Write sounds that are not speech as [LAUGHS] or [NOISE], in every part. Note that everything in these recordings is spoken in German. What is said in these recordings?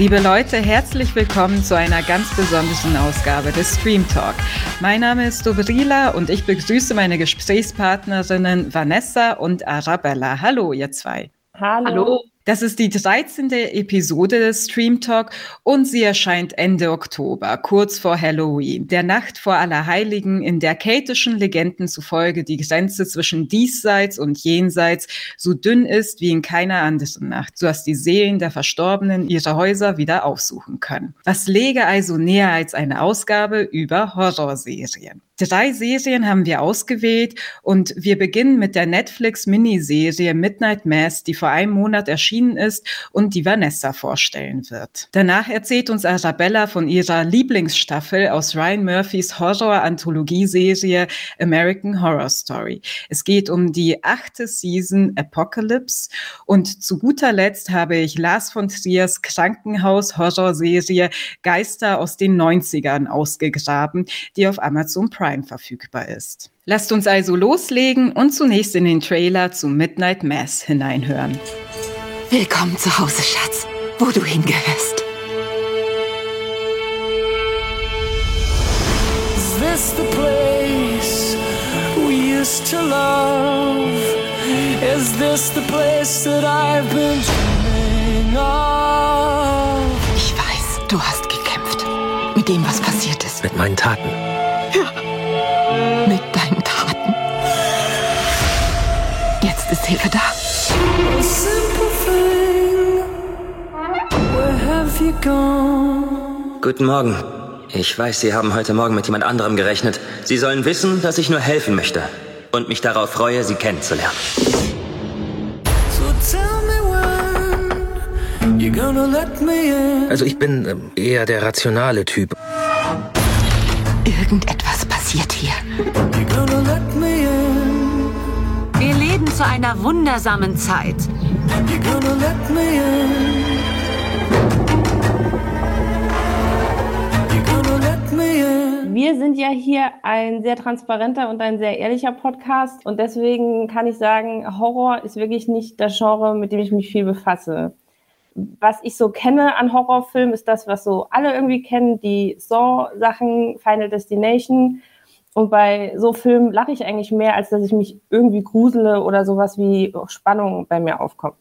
Liebe Leute, herzlich willkommen zu einer ganz besonderen Ausgabe des Stream Talk. Mein Name ist Dobrila und ich begrüße meine Gesprächspartnerinnen Vanessa und Arabella. Hallo, ihr zwei. Hallo. Hallo. Das ist die 13. Episode des Stream Talk und sie erscheint Ende Oktober, kurz vor Halloween, der Nacht vor Allerheiligen, in der keltischen Legenden zufolge die Grenze zwischen diesseits und jenseits so dünn ist wie in keiner anderen Nacht, so dass die Seelen der Verstorbenen ihre Häuser wieder aufsuchen können. Was läge also näher als eine Ausgabe über Horrorserien? Drei Serien haben wir ausgewählt und wir beginnen mit der Netflix-Miniserie Midnight Mass, die vor einem Monat erschienen ist und die Vanessa vorstellen wird. Danach erzählt uns Arabella von ihrer Lieblingsstaffel aus Ryan Murphys Horror-Anthologie-Serie American Horror Story. Es geht um die achte Season Apocalypse und zu guter Letzt habe ich Lars von Triers Krankenhaus-Horrorserie Geister aus den 90ern ausgegraben, die auf Amazon Prime Prime verfügbar ist. Lasst uns also loslegen und zunächst in den Trailer zu Midnight Mass hineinhören. Willkommen zu Hause, Schatz, wo du hingehörst. Is this the place we used to love? Is this the place that I've been dreaming of? Ich weiß, du hast gekämpft. Mit dem, was passiert ist. Mit meinen Taten. Ja mit deinen Taten. Jetzt ist Hilfe da. Guten Morgen. Ich weiß, Sie haben heute Morgen mit jemand anderem gerechnet. Sie sollen wissen, dass ich nur helfen möchte und mich darauf freue, Sie kennenzulernen. Also ich bin ähm, eher der rationale Typ. Irgendetwas passiert hier? Wir leben zu einer wundersamen Zeit. Wir sind ja hier ein sehr transparenter und ein sehr ehrlicher Podcast und deswegen kann ich sagen, Horror ist wirklich nicht das Genre, mit dem ich mich viel befasse was ich so kenne an Horrorfilmen, ist das, was so alle irgendwie kennen, die Saw-Sachen, Final Destination. Und bei so Filmen lache ich eigentlich mehr, als dass ich mich irgendwie grusele oder sowas wie Spannung bei mir aufkommt.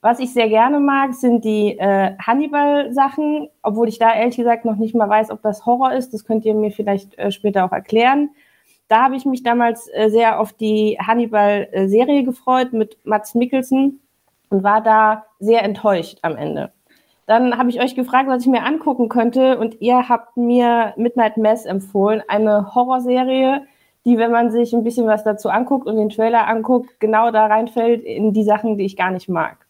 Was ich sehr gerne mag, sind die äh, Hannibal-Sachen, obwohl ich da ehrlich gesagt noch nicht mal weiß, ob das Horror ist. Das könnt ihr mir vielleicht äh, später auch erklären. Da habe ich mich damals äh, sehr auf die Hannibal-Serie gefreut mit Mats Mikkelsen und war da sehr enttäuscht am Ende. Dann habe ich euch gefragt, was ich mir angucken könnte und ihr habt mir Midnight Mass empfohlen, eine Horrorserie, die, wenn man sich ein bisschen was dazu anguckt und den Trailer anguckt, genau da reinfällt in die Sachen, die ich gar nicht mag.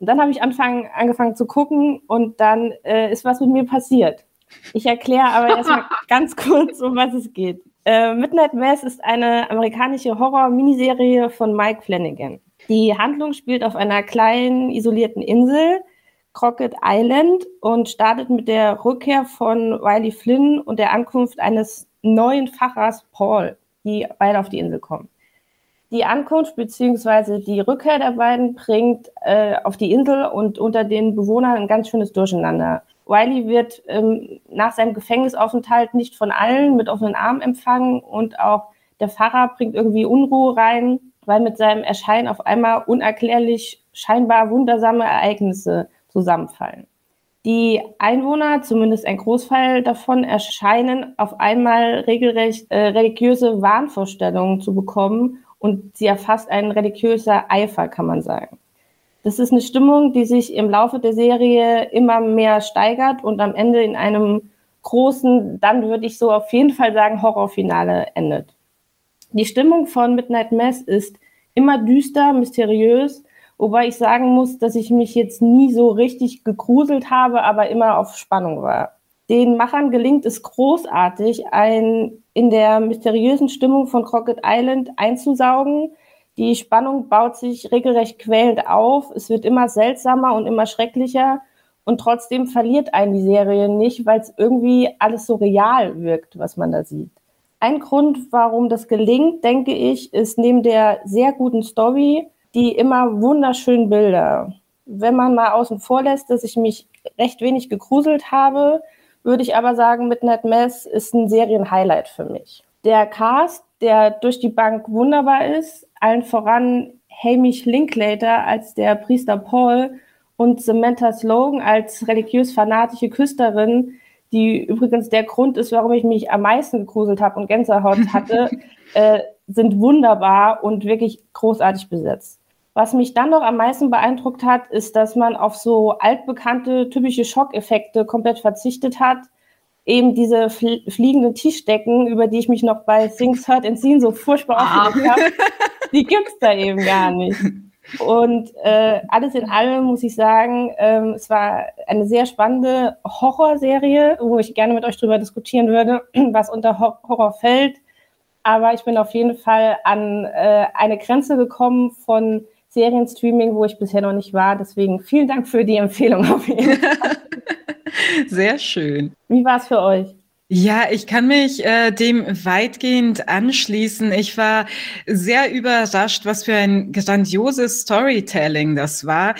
Und dann habe ich anfangen, angefangen zu gucken und dann äh, ist was mit mir passiert. Ich erkläre aber erstmal [LAUGHS] ganz kurz, um was es geht. Äh, Midnight Mass ist eine amerikanische Horror-Miniserie von Mike Flanagan. Die Handlung spielt auf einer kleinen, isolierten Insel Crockett Island und startet mit der Rückkehr von Wiley Flynn und der Ankunft eines neuen Pfarrers Paul, die beide auf die Insel kommen. Die Ankunft bzw. die Rückkehr der beiden bringt äh, auf die Insel und unter den Bewohnern ein ganz schönes Durcheinander. Wiley wird ähm, nach seinem Gefängnisaufenthalt nicht von allen mit offenen Armen empfangen und auch der Pfarrer bringt irgendwie Unruhe rein, weil mit seinem Erscheinen auf einmal unerklärlich scheinbar wundersame Ereignisse zusammenfallen. Die Einwohner, zumindest ein Großteil davon, erscheinen auf einmal regelrecht äh, religiöse Wahnvorstellungen zu bekommen und sie erfasst ein religiöser Eifer, kann man sagen. Das ist eine Stimmung, die sich im Laufe der Serie immer mehr steigert und am Ende in einem großen, dann würde ich so auf jeden Fall sagen, Horrorfinale endet. Die Stimmung von Midnight Mass ist immer düster, mysteriös Wobei ich sagen muss, dass ich mich jetzt nie so richtig gegruselt habe, aber immer auf Spannung war. Den Machern gelingt es großartig, ein in der mysteriösen Stimmung von Crockett Island einzusaugen. Die Spannung baut sich regelrecht quälend auf. Es wird immer seltsamer und immer schrecklicher. Und trotzdem verliert einen die Serie nicht, weil es irgendwie alles so real wirkt, was man da sieht. Ein Grund, warum das gelingt, denke ich, ist neben der sehr guten Story die immer wunderschönen Bilder. Wenn man mal außen vor lässt, dass ich mich recht wenig gegruselt habe, würde ich aber sagen, Midnight Mass ist ein Serienhighlight für mich. Der Cast, der durch die Bank wunderbar ist, allen voran Hamish Linklater als der Priester Paul und Samantha Slogan als religiös fanatische Küsterin, die übrigens der Grund ist, warum ich mich am meisten gegruselt habe und Gänsehaut hatte, [LAUGHS] äh, sind wunderbar und wirklich großartig besetzt. Was mich dann noch am meisten beeindruckt hat, ist, dass man auf so altbekannte typische Schockeffekte komplett verzichtet hat. Eben diese fl fliegenden Tischdecken, über die ich mich noch bei Things Heard and Seen so furchtbar ah. aufgeregt habe, die gibt es da eben gar nicht. Und äh, alles in allem muss ich sagen, ähm, es war eine sehr spannende Horrorserie, wo ich gerne mit euch drüber diskutieren würde, [CLEARS THROAT] was unter Horror fällt. Aber ich bin auf jeden Fall an äh, eine Grenze gekommen von Serienstreaming, wo ich bisher noch nicht war. Deswegen vielen Dank für die Empfehlung auf jeden Fall. [LAUGHS] Sehr schön. Wie war es für euch? Ja, ich kann mich äh, dem weitgehend anschließen. Ich war sehr überrascht, was für ein grandioses Storytelling das war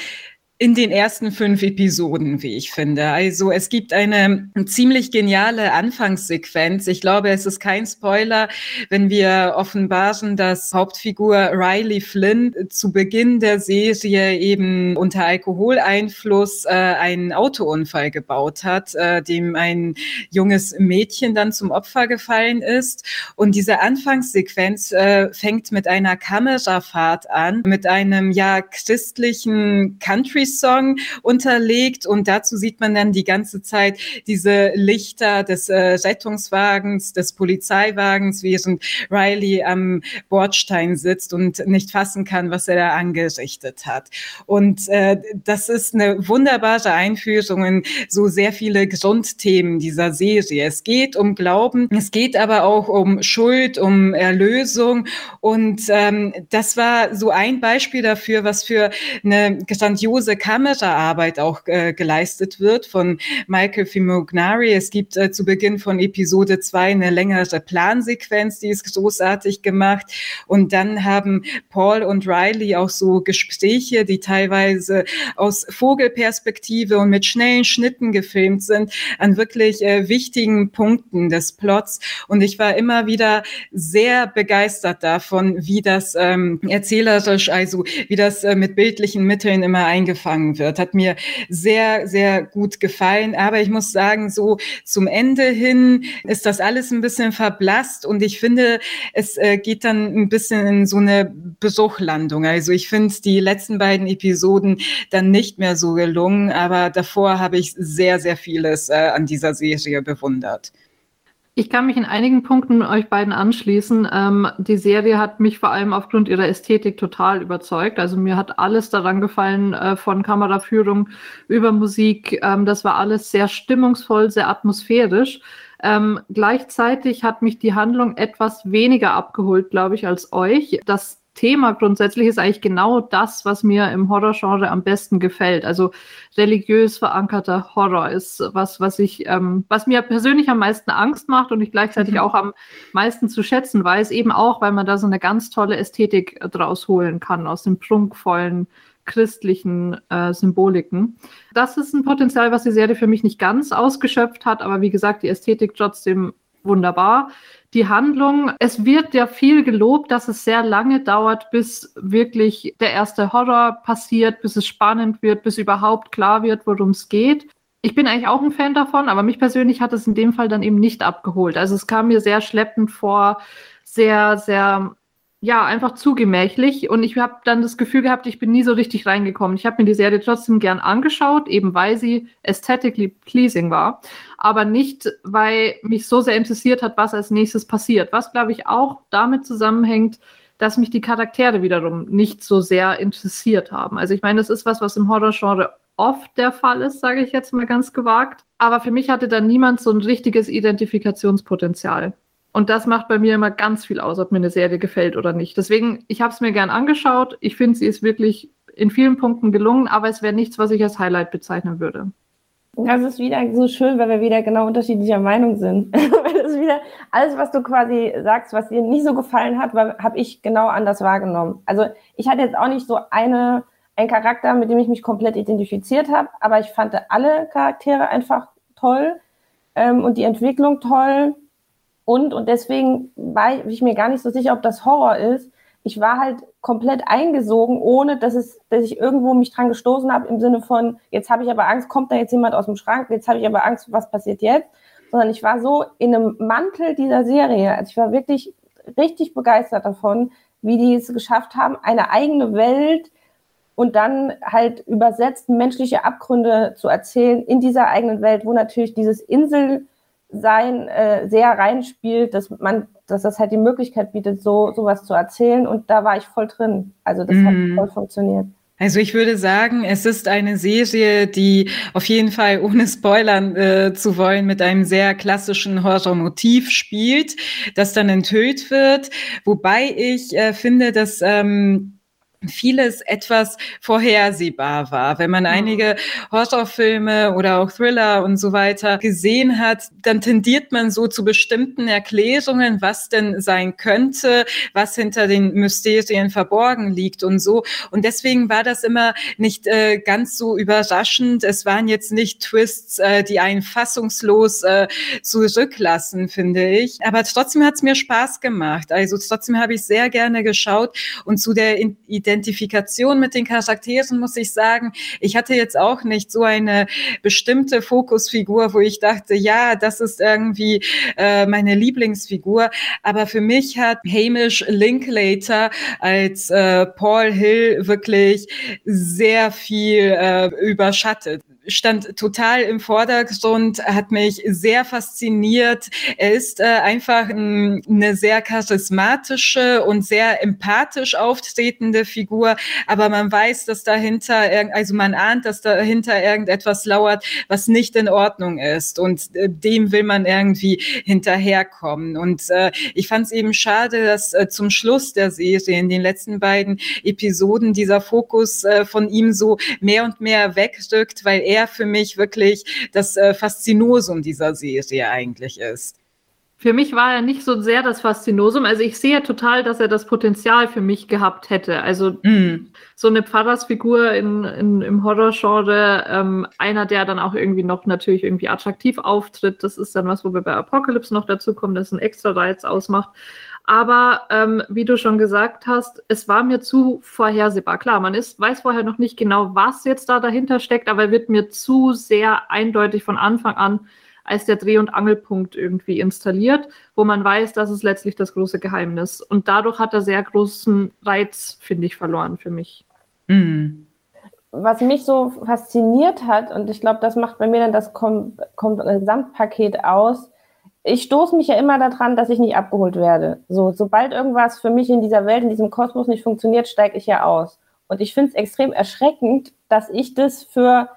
in den ersten fünf Episoden, wie ich finde. Also es gibt eine ziemlich geniale Anfangssequenz. Ich glaube, es ist kein Spoiler, wenn wir offenbaren, dass Hauptfigur Riley Flynn zu Beginn der Serie eben unter Alkoholeinfluss äh, einen Autounfall gebaut hat, äh, dem ein junges Mädchen dann zum Opfer gefallen ist. Und diese Anfangssequenz äh, fängt mit einer Kamerafahrt an, mit einem ja christlichen Country Song unterlegt und dazu sieht man dann die ganze Zeit diese Lichter des äh, Rettungswagens, des Polizeiwagens, während Riley am Bordstein sitzt und nicht fassen kann, was er da angerichtet hat. Und äh, das ist eine wunderbare Einführung in so sehr viele Grundthemen dieser Serie. Es geht um Glauben, es geht aber auch um Schuld, um Erlösung und ähm, das war so ein Beispiel dafür, was für eine grandiose Kameraarbeit auch äh, geleistet wird von Michael Fimognari. Es gibt äh, zu Beginn von Episode zwei eine längere Plansequenz, die ist großartig gemacht. Und dann haben Paul und Riley auch so Gespräche, die teilweise aus Vogelperspektive und mit schnellen Schnitten gefilmt sind, an wirklich äh, wichtigen Punkten des Plots. Und ich war immer wieder sehr begeistert davon, wie das ähm, erzählerisch, also wie das äh, mit bildlichen Mitteln immer eingefangen angefangen wird. Hat mir sehr, sehr gut gefallen. Aber ich muss sagen, so zum Ende hin ist das alles ein bisschen verblasst und ich finde, es äh, geht dann ein bisschen in so eine Besuchlandung. Also ich finde die letzten beiden Episoden dann nicht mehr so gelungen, aber davor habe ich sehr, sehr vieles äh, an dieser Serie bewundert. Ich kann mich in einigen Punkten euch beiden anschließen. Ähm, die Serie hat mich vor allem aufgrund ihrer Ästhetik total überzeugt. Also mir hat alles daran gefallen, äh, von Kameraführung über Musik. Ähm, das war alles sehr stimmungsvoll, sehr atmosphärisch. Ähm, gleichzeitig hat mich die Handlung etwas weniger abgeholt, glaube ich, als euch. Das Thema grundsätzlich ist eigentlich genau das, was mir im Horrorgenre am besten gefällt. Also religiös verankerter Horror ist was, was ich, ähm, was mir persönlich am meisten Angst macht und ich gleichzeitig mhm. auch am meisten zu schätzen weiß, eben auch, weil man da so eine ganz tolle Ästhetik draus holen kann aus den prunkvollen christlichen äh, Symboliken. Das ist ein Potenzial, was die Serie für mich nicht ganz ausgeschöpft hat, aber wie gesagt, die Ästhetik trotzdem wunderbar die Handlung. Es wird ja viel gelobt, dass es sehr lange dauert, bis wirklich der erste Horror passiert, bis es spannend wird, bis überhaupt klar wird, worum es geht. Ich bin eigentlich auch ein Fan davon, aber mich persönlich hat es in dem Fall dann eben nicht abgeholt. Also es kam mir sehr schleppend vor, sehr, sehr ja, einfach zu gemächlich und ich habe dann das Gefühl gehabt, ich bin nie so richtig reingekommen. Ich habe mir die Serie trotzdem gern angeschaut, eben weil sie aesthetically pleasing war, aber nicht, weil mich so sehr interessiert hat, was als nächstes passiert. Was, glaube ich, auch damit zusammenhängt, dass mich die Charaktere wiederum nicht so sehr interessiert haben. Also ich meine, das ist was, was im Horrorgenre oft der Fall ist, sage ich jetzt mal ganz gewagt. Aber für mich hatte da niemand so ein richtiges Identifikationspotenzial. Und das macht bei mir immer ganz viel aus, ob mir eine Serie gefällt oder nicht. Deswegen, ich habe es mir gern angeschaut. Ich finde, sie ist wirklich in vielen Punkten gelungen, aber es wäre nichts, was ich als Highlight bezeichnen würde. Das ist wieder so schön, weil wir wieder genau unterschiedlicher Meinung sind. [LAUGHS] das ist wieder alles, was du quasi sagst, was dir nicht so gefallen hat, habe ich genau anders wahrgenommen. Also ich hatte jetzt auch nicht so eine ein Charakter, mit dem ich mich komplett identifiziert habe, aber ich fand alle Charaktere einfach toll ähm, und die Entwicklung toll. Und, und deswegen war ich mir gar nicht so sicher, ob das Horror ist. Ich war halt komplett eingesogen, ohne dass, es, dass ich irgendwo mich dran gestoßen habe, im Sinne von, jetzt habe ich aber Angst, kommt da jetzt jemand aus dem Schrank, jetzt habe ich aber Angst, was passiert jetzt? Sondern ich war so in einem Mantel dieser Serie. Also ich war wirklich richtig begeistert davon, wie die es geschafft haben, eine eigene Welt und dann halt übersetzt menschliche Abgründe zu erzählen in dieser eigenen Welt, wo natürlich dieses Inselsein äh, sehr reinspielt, dass man, dass das halt die Möglichkeit bietet, so sowas zu erzählen. Und da war ich voll drin. Also das mm. hat mhm. voll funktioniert. Also ich würde sagen, es ist eine Serie, die auf jeden Fall, ohne spoilern äh, zu wollen, mit einem sehr klassischen Horrormotiv spielt, das dann enthüllt wird. Wobei ich äh, finde, dass ähm, vieles etwas vorhersehbar war. Wenn man mhm. einige Horrorfilme oder auch Thriller und so weiter gesehen hat, dann tendiert man so zu bestimmten Erklärungen, was denn sein könnte, was hinter den Mysterien verborgen liegt und so. Und deswegen war das immer nicht äh, ganz so überraschend. Es waren jetzt nicht Twists, äh, die einen fassungslos äh, zurücklassen, finde ich. Aber trotzdem hat es mir Spaß gemacht. Also trotzdem habe ich sehr gerne geschaut und zu der Idee Identifikation mit den Charakteren muss ich sagen, ich hatte jetzt auch nicht so eine bestimmte Fokusfigur, wo ich dachte, ja, das ist irgendwie äh, meine Lieblingsfigur. Aber für mich hat Hamish Linklater als äh, Paul Hill wirklich sehr viel äh, überschattet stand total im Vordergrund, hat mich sehr fasziniert. Er ist äh, einfach ein, eine sehr charismatische und sehr empathisch auftretende Figur, aber man weiß, dass dahinter, also man ahnt, dass dahinter irgendetwas lauert, was nicht in Ordnung ist und äh, dem will man irgendwie hinterherkommen. Und äh, ich fand es eben schade, dass äh, zum Schluss der Serie in den letzten beiden Episoden dieser Fokus äh, von ihm so mehr und mehr wegrückt, weil er für mich wirklich das äh, Faszinosum dieser Serie eigentlich ist. Für mich war er nicht so sehr das Faszinosum. Also ich sehe total, dass er das Potenzial für mich gehabt hätte. Also mm. so eine Pfarrersfigur in, in, im Horrorgenre, ähm, einer, der dann auch irgendwie noch natürlich irgendwie attraktiv auftritt. Das ist dann was, wo wir bei Apocalypse noch dazu kommen, das ein extra Reiz ausmacht. Aber ähm, wie du schon gesagt hast, es war mir zu vorhersehbar. Klar, man ist, weiß vorher noch nicht genau, was jetzt da dahinter steckt, aber wird mir zu sehr eindeutig von Anfang an als der Dreh- und Angelpunkt irgendwie installiert, wo man weiß, das ist letztlich das große Geheimnis. Und dadurch hat er sehr großen Reiz, finde ich, verloren für mich. Mhm. Was mich so fasziniert hat, und ich glaube, das macht bei mir dann das Kom Kom Gesamtpaket aus, ich stoße mich ja immer daran, dass ich nicht abgeholt werde. So, sobald irgendwas für mich in dieser Welt, in diesem Kosmos nicht funktioniert, steige ich ja aus. Und ich finde es extrem erschreckend, dass ich das für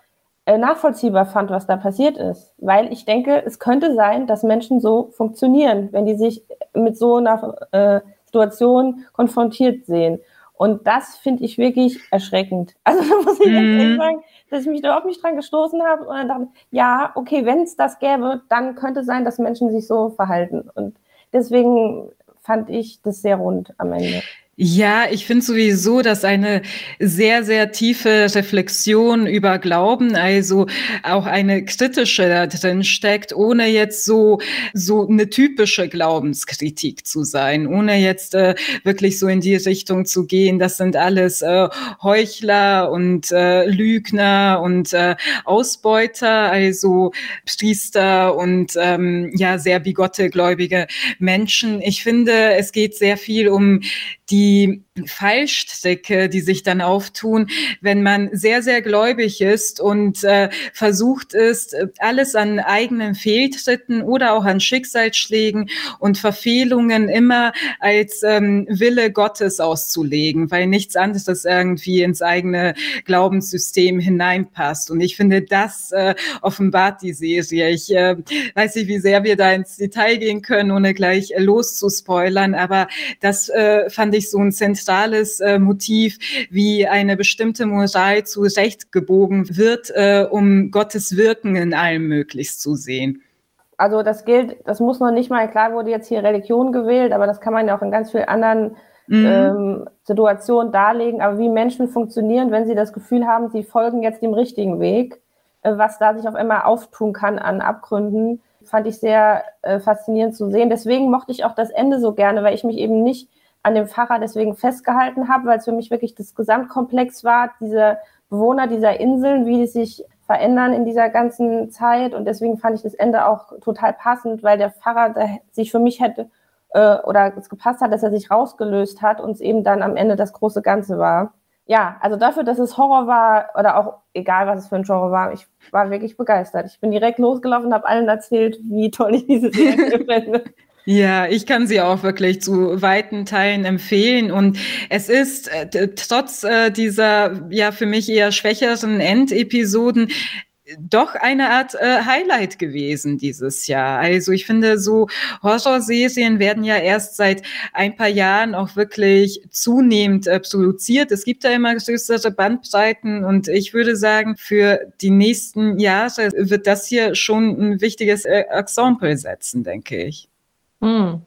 äh, nachvollziehbar fand, was da passiert ist. Weil ich denke, es könnte sein, dass Menschen so funktionieren, wenn die sich mit so einer äh, Situation konfrontiert sehen. Und das finde ich wirklich erschreckend. [LAUGHS] Also da muss ich mhm. jetzt sagen, dass ich mich da überhaupt nicht dran gestoßen habe und dann dachte, ja, okay, wenn es das gäbe, dann könnte es sein, dass Menschen sich so verhalten. Und deswegen fand ich das sehr rund am Ende. Ja, ich finde sowieso, dass eine sehr, sehr tiefe Reflexion über Glauben, also auch eine kritische da drin steckt, ohne jetzt so, so eine typische Glaubenskritik zu sein, ohne jetzt äh, wirklich so in die Richtung zu gehen, das sind alles äh, Heuchler und äh, Lügner und äh, Ausbeuter, also Priester und ähm, ja, sehr bigotte gläubige Menschen. Ich finde, es geht sehr viel um die die Fallstricke, die sich dann auftun, wenn man sehr, sehr gläubig ist und äh, versucht ist, alles an eigenen Fehltritten oder auch an Schicksalsschlägen und Verfehlungen immer als ähm, Wille Gottes auszulegen, weil nichts anderes irgendwie ins eigene Glaubenssystem hineinpasst. Und ich finde, das äh, offenbart die Serie. Ich äh, weiß nicht, wie sehr wir da ins Detail gehen können, ohne gleich loszuspoilern, aber das äh, fand ich so ein zentrales äh, Motiv, wie eine bestimmte Moral zu Recht gebogen wird, äh, um Gottes Wirken in allem möglichst zu sehen. Also das gilt, das muss noch nicht mal, klar wurde jetzt hier Religion gewählt, aber das kann man ja auch in ganz vielen anderen mhm. ähm, Situation darlegen, aber wie Menschen funktionieren, wenn sie das Gefühl haben, sie folgen jetzt dem richtigen Weg, äh, was da sich auf einmal auftun kann an Abgründen, fand ich sehr äh, faszinierend zu sehen. Deswegen mochte ich auch das Ende so gerne, weil ich mich eben nicht an dem Pfarrer deswegen festgehalten habe, weil es für mich wirklich das Gesamtkomplex war, diese Bewohner dieser Inseln, wie die sich verändern in dieser ganzen Zeit. Und deswegen fand ich das Ende auch total passend, weil der Pfarrer sich für mich hätte äh, oder es gepasst hat, dass er sich rausgelöst hat und es eben dann am Ende das große Ganze war. Ja, also dafür, dass es Horror war oder auch egal, was es für ein Genre war, ich war wirklich begeistert. Ich bin direkt losgelaufen und habe allen erzählt, wie toll ich diese Serie [LAUGHS] finde. Ja, ich kann sie auch wirklich zu weiten Teilen empfehlen. Und es ist äh, trotz äh, dieser ja für mich eher schwächeren Endepisoden doch eine Art äh, Highlight gewesen dieses Jahr. Also ich finde, so Horrorserien werden ja erst seit ein paar Jahren auch wirklich zunehmend äh, produziert. Es gibt da immer größere Bandbreiten und ich würde sagen, für die nächsten Jahre wird das hier schon ein wichtiges äh, Exempel setzen, denke ich. Hm.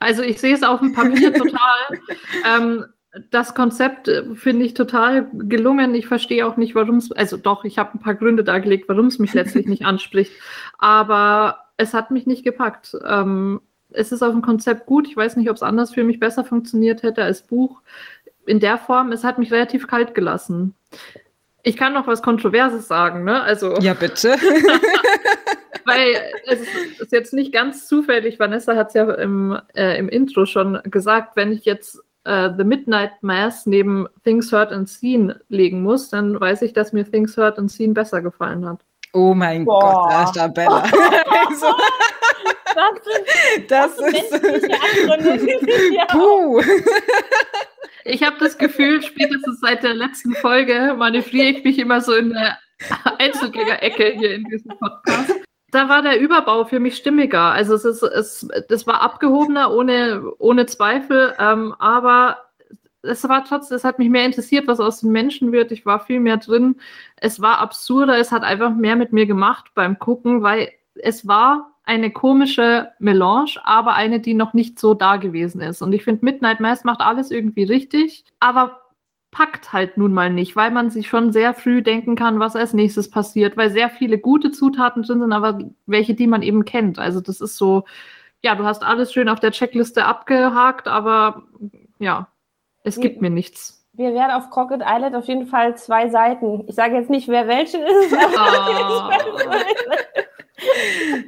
Also ich sehe es auf dem Papier [LAUGHS] total. ähm, das Konzept äh, finde ich total gelungen. Ich verstehe auch nicht, warum es, also doch, ich habe ein paar Gründe dargelegt, warum es mich letztlich nicht [LAUGHS] anspricht. Aber es hat mich nicht gepackt. Ähm, es ist auf dem Konzept gut. Ich weiß nicht, ob es anders für mich besser funktioniert hätte als Buch. In der Form, es hat mich relativ kalt gelassen. Ich kann noch was Kontroverses sagen, ne? Also. Ja, bitte. [LAUGHS] weil es ist jetzt nicht ganz zufällig, Vanessa hat es ja im, äh, im Intro schon gesagt, wenn ich jetzt äh, The Midnight Mass neben Things Heard and Seen legen muss, dann weiß ich, dass mir Things Heard and Seen besser gefallen hat. Oh mein Boah. Gott, Arabella. [LAUGHS] also, das, das ist. Puh. Ich habe das Gefühl, spätestens seit der letzten Folge manövriere ich mich immer so in der Einzelgänger-Ecke hier in diesem Podcast da war der Überbau für mich stimmiger. Also es ist, es, das war abgehobener, ohne, ohne Zweifel, ähm, aber es war trotzdem, es hat mich mehr interessiert, was aus den Menschen wird. Ich war viel mehr drin. Es war absurder, es hat einfach mehr mit mir gemacht beim Gucken, weil es war eine komische Melange, aber eine, die noch nicht so da gewesen ist. Und ich finde, Midnight Mass macht alles irgendwie richtig, aber packt halt nun mal nicht, weil man sich schon sehr früh denken kann, was als nächstes passiert, weil sehr viele gute Zutaten drin sind, aber welche, die man eben kennt. Also das ist so, ja, du hast alles schön auf der Checkliste abgehakt, aber ja, es gibt mir nichts. Wir werden auf Crockett Island auf jeden Fall zwei Seiten. Ich sage jetzt nicht, wer welche ist. Oh.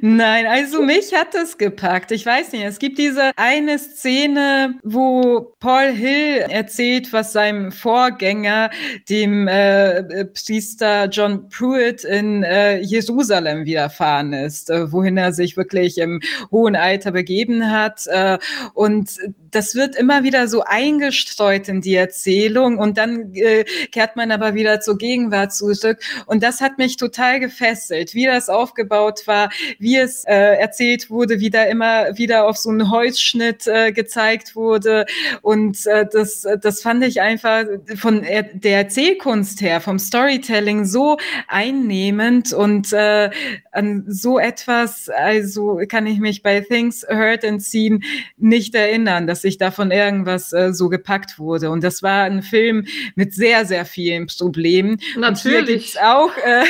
Nein, also mich hat es gepackt. Ich weiß nicht, es gibt diese eine Szene, wo Paul Hill erzählt, was seinem Vorgänger, dem äh, Priester John Pruitt in äh, Jerusalem widerfahren ist, äh, wohin er sich wirklich im hohen Alter begeben hat. Äh, und das wird immer wieder so eingestreut in die Erzählung und dann äh, kehrt man aber wieder zur Gegenwart zurück. Und das hat mich total gefesselt, wie das aufgebaut war, wie es äh, erzählt wurde, wie da immer wieder auf so einen Holzschnitt äh, gezeigt wurde. Und äh, das, das fand ich einfach von er der Erzählkunst her, vom Storytelling so einnehmend und äh, an so etwas, also kann ich mich bei Things Heard and Seen nicht erinnern, dass ich davon irgendwas äh, so gepackt wurde. Und das war ein Film mit sehr, sehr vielen Problemen. Natürlich. auch. Äh,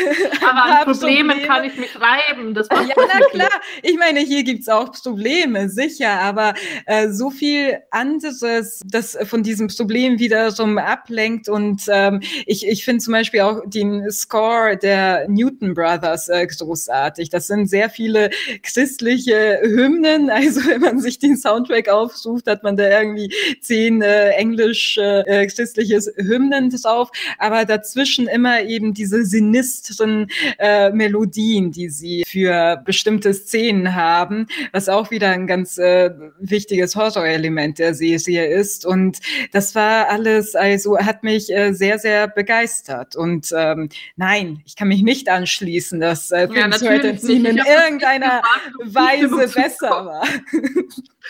Aber [LAUGHS] an Problemen Probleme. kann ich mich reiben. Das ja, na klar. Ich meine, hier gibt's auch Probleme, sicher. Aber äh, so viel anderes, das von diesem Problem wiederum ablenkt. Und ähm, ich, ich finde zum Beispiel auch den Score der Newton Brothers äh, großartig. Das sind sehr viele christliche Hymnen. Also wenn man sich den Soundtrack aufsucht, hat man da irgendwie zehn äh, englisch äh, christliche Hymnen drauf. Aber dazwischen immer eben diese sinistren äh, Melodien, die sie für bestimmte Szenen haben, was auch wieder ein ganz äh, wichtiges Horrorelement der Serie ist. Und das war alles, also hat mich äh, sehr, sehr begeistert. Und ähm, nein, ich kann mich nicht anschließen, dass äh, ja, in irgendeiner Weise besser war.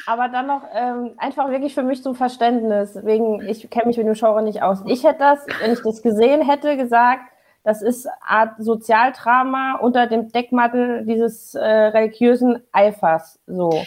Aber dann noch ähm, einfach wirklich für mich zum Verständnis, wegen ich kenne mich mit dem Genre nicht aus. Ich hätte das, wenn ich das gesehen hätte, gesagt, das ist Art Sozialdrama unter dem Deckmantel dieses äh, religiösen Eifers. So.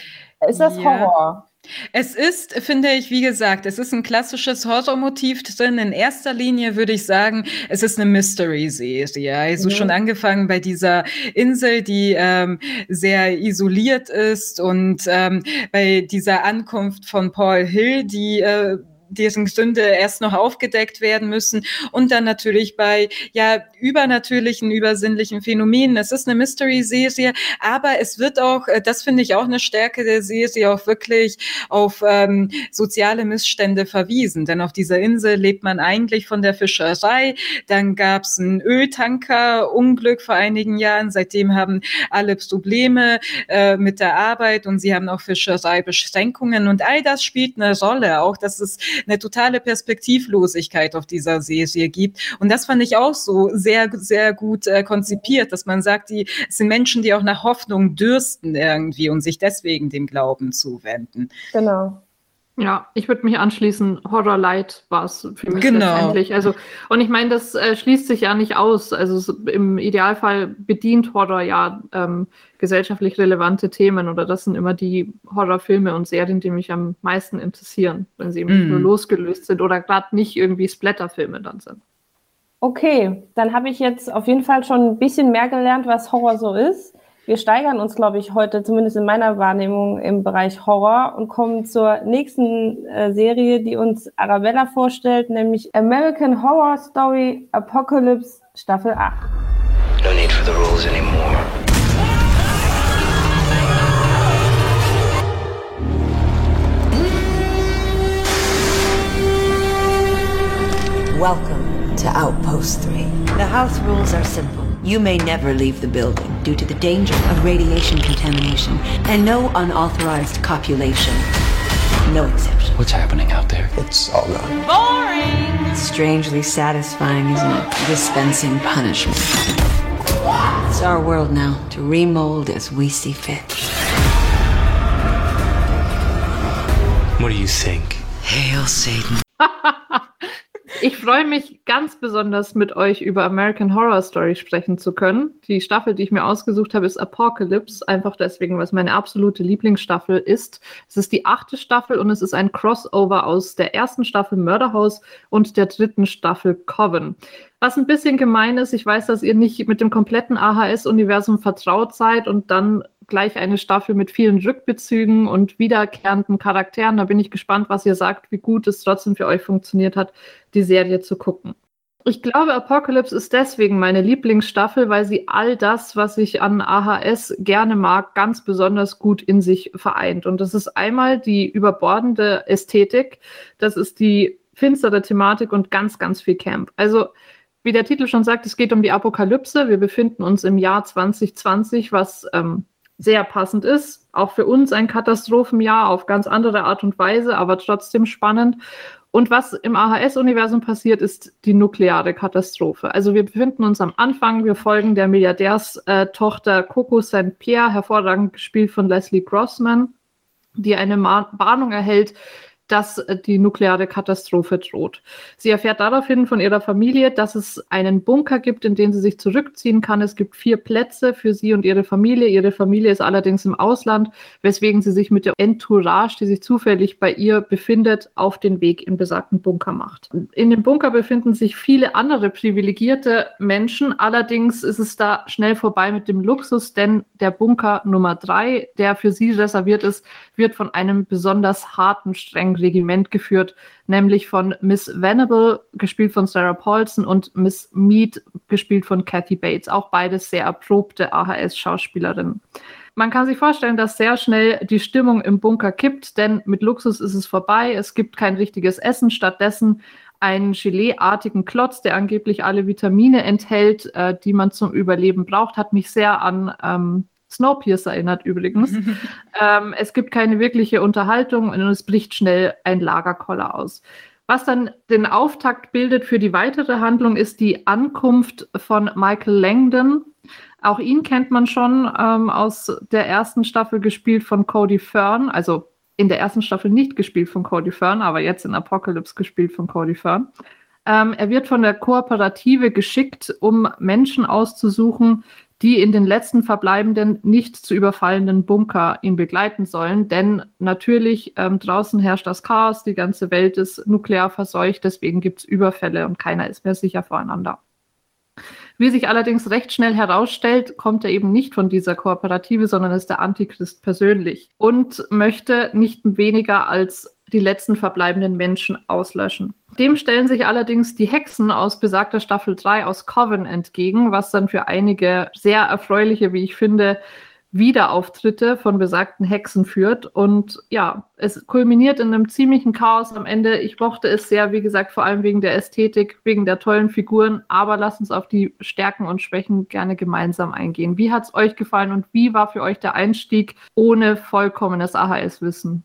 Ist das ja. Horror? Es ist, finde ich, wie gesagt, es ist ein klassisches Horrormotiv drin. In erster Linie würde ich sagen, es ist eine Mystery-Serie. Also mhm. schon angefangen bei dieser Insel, die ähm, sehr isoliert ist und ähm, bei dieser Ankunft von Paul Hill, die äh, deren Sünde erst noch aufgedeckt werden müssen und dann natürlich bei ja übernatürlichen, übersinnlichen Phänomenen. Es ist eine Mystery-Serie, aber es wird auch, äh, das finde ich auch eine Stärke der Serie, auch wirklich auf ähm, soziale Missstände verwiesen. Denn auf dieser Insel lebt man eigentlich von der Fischerei. Dann gab es ein Öltanker-Unglück vor einigen Jahren. Seitdem haben alle Probleme äh, mit der Arbeit und sie haben auch Fischereibeschränkungen und all das spielt eine Rolle. Auch, dass es eine totale Perspektivlosigkeit auf dieser Serie gibt. Und das fand ich auch so sehr, sehr gut äh, konzipiert, dass man sagt, die es sind Menschen, die auch nach Hoffnung dürsten irgendwie und sich deswegen dem Glauben zuwenden. Genau. Ja, ich würde mich anschließen. Horror Light war es für mich genau. letztendlich. Also, und ich meine, das äh, schließt sich ja nicht aus. Also im Idealfall bedient Horror ja ähm, gesellschaftlich relevante Themen oder das sind immer die Horrorfilme und Serien, die mich am meisten interessieren, wenn sie eben mm. nicht nur mhm. losgelöst sind oder gerade nicht irgendwie Splatterfilme dann sind. Okay, dann habe ich jetzt auf jeden Fall schon ein bisschen mehr gelernt, was Horror so ist. Wir steigern uns, glaube ich, heute, zumindest in meiner Wahrnehmung, im Bereich Horror und kommen zur nächsten äh, Serie, die uns Arabella vorstellt, nämlich American Horror Story Apocalypse Staffel 8. No need for the rules anymore. Welcome to Outpost 3. The house rules are simple. You may never leave the building due to the danger of radiation contamination and no unauthorized copulation. No exception. What's happening out there? It's all gone. Boring! Strangely satisfying, isn't it? Dispensing punishment. It's our world now to remold as we see fit. What do you think? Hail Satan. [LAUGHS] Ich freue mich ganz besonders mit euch über American Horror Story sprechen zu können. Die Staffel, die ich mir ausgesucht habe, ist Apocalypse, einfach deswegen, was meine absolute Lieblingsstaffel ist. Es ist die achte Staffel und es ist ein Crossover aus der ersten Staffel Murderhouse und der dritten Staffel Coven. Was ein bisschen gemein ist, ich weiß, dass ihr nicht mit dem kompletten AHS-Universum vertraut seid und dann gleich eine Staffel mit vielen Rückbezügen und wiederkehrenden Charakteren. Da bin ich gespannt, was ihr sagt, wie gut es trotzdem für euch funktioniert hat, die Serie zu gucken. Ich glaube, Apocalypse ist deswegen meine Lieblingsstaffel, weil sie all das, was ich an AHS gerne mag, ganz besonders gut in sich vereint. Und das ist einmal die überbordende Ästhetik, das ist die finstere Thematik und ganz, ganz viel Camp. Also wie der Titel schon sagt, es geht um die Apokalypse. Wir befinden uns im Jahr 2020, was ähm, sehr passend ist. Auch für uns ein Katastrophenjahr auf ganz andere Art und Weise, aber trotzdem spannend. Und was im AHS-Universum passiert, ist die nukleare Katastrophe. Also wir befinden uns am Anfang, wir folgen der Milliardärstochter Coco St. Pierre, hervorragend gespielt von Leslie Grossman, die eine Warnung erhält, dass äh, die nukleare Katastrophe droht. Sie erfährt daraufhin von ihrer Familie, dass es einen Bunker gibt, in den sie sich zurückziehen kann. Es gibt vier Plätze für sie und ihre Familie. Ihre Familie ist allerdings im Ausland, weswegen sie sich mit der Entourage, die sich zufällig bei ihr befindet, auf den Weg in besagten Bunker macht. In dem Bunker befinden sich viele andere privilegierte Menschen. Allerdings ist es da schnell vorbei mit dem Luxus, denn der Bunker Nummer drei, der für sie reserviert ist, wird von einem besonders harten, streng Regiment geführt, nämlich von Miss Venable, gespielt von Sarah Paulson, und Miss Mead, gespielt von Kathy Bates. Auch beides sehr erprobte AHS-Schauspielerinnen. Man kann sich vorstellen, dass sehr schnell die Stimmung im Bunker kippt, denn mit Luxus ist es vorbei. Es gibt kein richtiges Essen. Stattdessen einen Gelee-artigen Klotz, der angeblich alle Vitamine enthält, äh, die man zum Überleben braucht, hat mich sehr an ähm, Snowpiercer erinnert übrigens. [LAUGHS] ähm, es gibt keine wirkliche Unterhaltung und es bricht schnell ein Lagerkoller aus. Was dann den Auftakt bildet für die weitere Handlung, ist die Ankunft von Michael Langdon. Auch ihn kennt man schon ähm, aus der ersten Staffel gespielt von Cody Fern, also in der ersten Staffel nicht gespielt von Cody Fern, aber jetzt in Apocalypse gespielt von Cody Fern. Ähm, er wird von der Kooperative geschickt, um Menschen auszusuchen, die in den letzten verbleibenden, nicht zu überfallenden Bunker ihn begleiten sollen. Denn natürlich ähm, draußen herrscht das Chaos, die ganze Welt ist nuklear verseucht, deswegen gibt es Überfälle und keiner ist mehr sicher voreinander. Wie sich allerdings recht schnell herausstellt, kommt er eben nicht von dieser Kooperative, sondern ist der Antichrist persönlich und möchte nicht weniger als die letzten verbleibenden Menschen auslöschen. Dem stellen sich allerdings die Hexen aus besagter Staffel 3 aus Coven entgegen, was dann für einige sehr erfreuliche, wie ich finde, Wiederauftritte von besagten Hexen führt. Und ja, es kulminiert in einem ziemlichen Chaos am Ende. Ich mochte es sehr, wie gesagt, vor allem wegen der Ästhetik, wegen der tollen Figuren. Aber lasst uns auf die Stärken und Schwächen gerne gemeinsam eingehen. Wie hat es euch gefallen und wie war für euch der Einstieg ohne vollkommenes AHS-Wissen?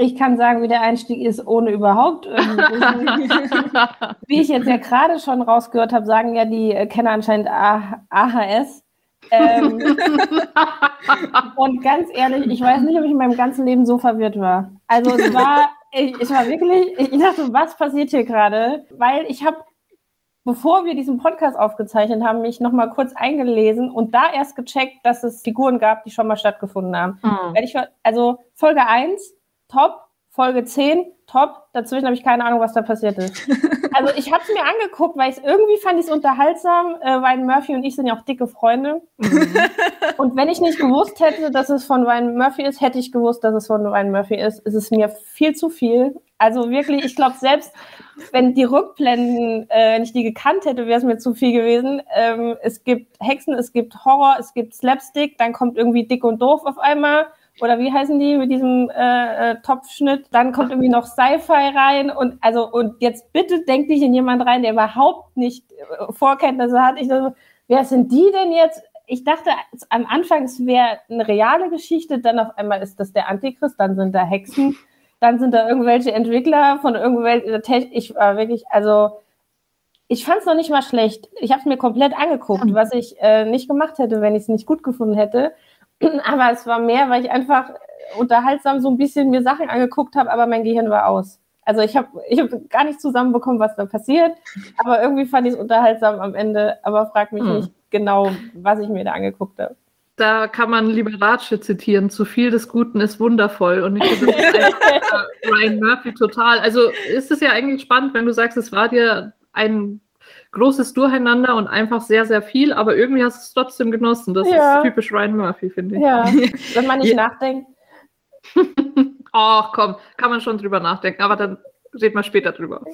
Ich kann sagen, wie der Einstieg ist, ohne überhaupt. [LAUGHS] wie ich jetzt ja gerade schon rausgehört habe, sagen ja die Kenner anscheinend AHS. Ähm, [LAUGHS] und ganz ehrlich, ich weiß nicht, ob ich in meinem ganzen Leben so verwirrt war. Also es war, ich, ich war wirklich, ich dachte, was passiert hier gerade? Weil ich habe, bevor wir diesen Podcast aufgezeichnet haben, mich nochmal kurz eingelesen und da erst gecheckt, dass es Figuren gab, die schon mal stattgefunden haben. Mhm. Ich, also Folge 1, top, Folge 10, top. Dazwischen habe ich keine Ahnung, was da passiert ist. [LAUGHS] Also ich habe es mir angeguckt, weil ich irgendwie fand ich es unterhaltsam, äh, weil Murphy und ich sind ja auch dicke Freunde. Mhm. Und wenn ich nicht gewusst hätte, dass es von Ryan Murphy ist, hätte ich gewusst, dass es von Ryan Murphy ist. Es ist mir viel zu viel. Also wirklich, ich glaube selbst, wenn die Rückblenden, äh, wenn ich die gekannt hätte, wäre es mir zu viel gewesen. Ähm, es gibt Hexen, es gibt Horror, es gibt Slapstick, dann kommt irgendwie dick und doof auf einmal oder wie heißen die mit diesem äh, äh, Topfschnitt? Dann kommt irgendwie noch Sci-Fi rein und also und jetzt bitte denk dich in jemand rein, der überhaupt nicht äh, Vorkenntnisse hat. Ich dachte, wer sind die denn jetzt? Ich dachte am Anfang, es wäre eine reale Geschichte, dann auf einmal ist das der Antichrist, dann sind da Hexen, dann sind da irgendwelche Entwickler von irgendwelchen Technik. Ich war wirklich, also ich fand es noch nicht mal schlecht. Ich habe es mir komplett angeguckt, was ich äh, nicht gemacht hätte, wenn ich es nicht gut gefunden hätte. [CLEARS THROAT] Aber es war mehr, weil ich einfach unterhaltsam so ein bisschen mir Sachen angeguckt habe, aber mein Gehirn war aus. Also ich habe ich hab gar nicht zusammenbekommen, was da passiert, aber irgendwie fand ich es unterhaltsam am Ende, aber frag mich hm. nicht genau, was ich mir da angeguckt habe. Da kann man Liberace zitieren, zu viel des Guten ist wundervoll und ich finde das [LAUGHS] Ryan Murphy total. Also ist es ja eigentlich spannend, wenn du sagst, es war dir ein großes Durcheinander und einfach sehr, sehr viel, aber irgendwie hast du es trotzdem genossen. Das ja. ist typisch Ryan Murphy, finde ich. Ja, [LAUGHS] wenn man nicht nachdenkt. [LAUGHS] Ach komm, kann man schon drüber nachdenken, aber dann reden wir später drüber.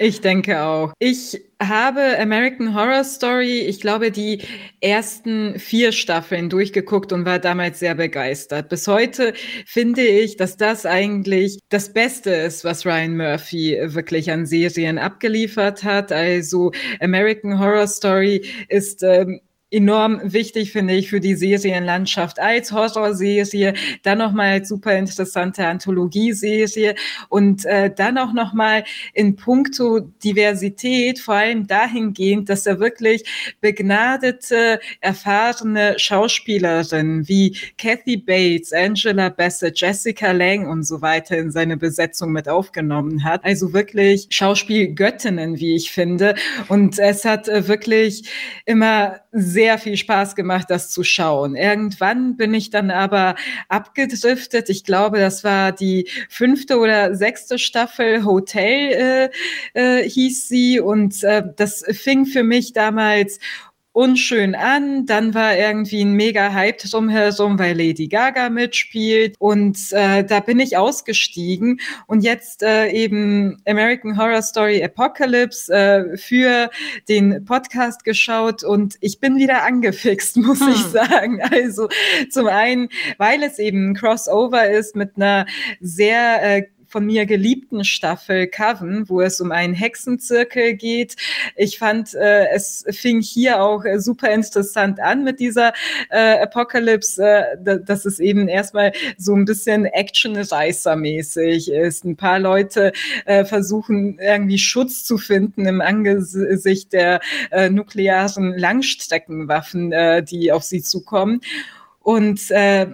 Ich denke auch. Ich habe American Horror Story, ich glaube, die ersten vier Staffeln durchgeguckt und war damals sehr begeistert. Bis heute finde ich, dass das eigentlich das Beste ist, was Ryan Murphy wirklich an Serien abgeliefert hat. Also American Horror Story ist ähm, enorm wichtig, finde ich, für die Serienlandschaft als Horrorserie, dann nochmal als super interessante Anthologieserie und äh, dann auch nochmal in puncto Diversität, vor allem dahingehend, dass er wirklich begnadete, erfahrene Schauspielerinnen wie Kathy Bates, Angela Bassett, Jessica Lang und so weiter in seine Besetzung mit aufgenommen hat. Also wirklich Schauspielgöttinnen, wie ich finde. Und es hat äh, wirklich immer sehr viel Spaß gemacht, das zu schauen. Irgendwann bin ich dann aber abgedriftet. Ich glaube, das war die fünfte oder sechste Staffel Hotel äh, äh, hieß sie und äh, das fing für mich damals unschön an. Dann war irgendwie ein mega Hype drumherum, weil Lady Gaga mitspielt. Und äh, da bin ich ausgestiegen. Und jetzt äh, eben American Horror Story Apocalypse äh, für den Podcast geschaut. Und ich bin wieder angefixt, [LAUGHS] muss hm. ich sagen. Also zum einen, weil es eben ein Crossover ist mit einer sehr äh, von mir geliebten Staffel Coven, wo es um einen Hexenzirkel geht. Ich fand, äh, es fing hier auch äh, super interessant an mit dieser äh, Apocalypse, äh, dass es eben erstmal so ein bisschen Action-Reißer-mäßig ist. Ein paar Leute äh, versuchen irgendwie Schutz zu finden im Angesicht der äh, nuklearen Langstreckenwaffen, äh, die auf sie zukommen. Und äh,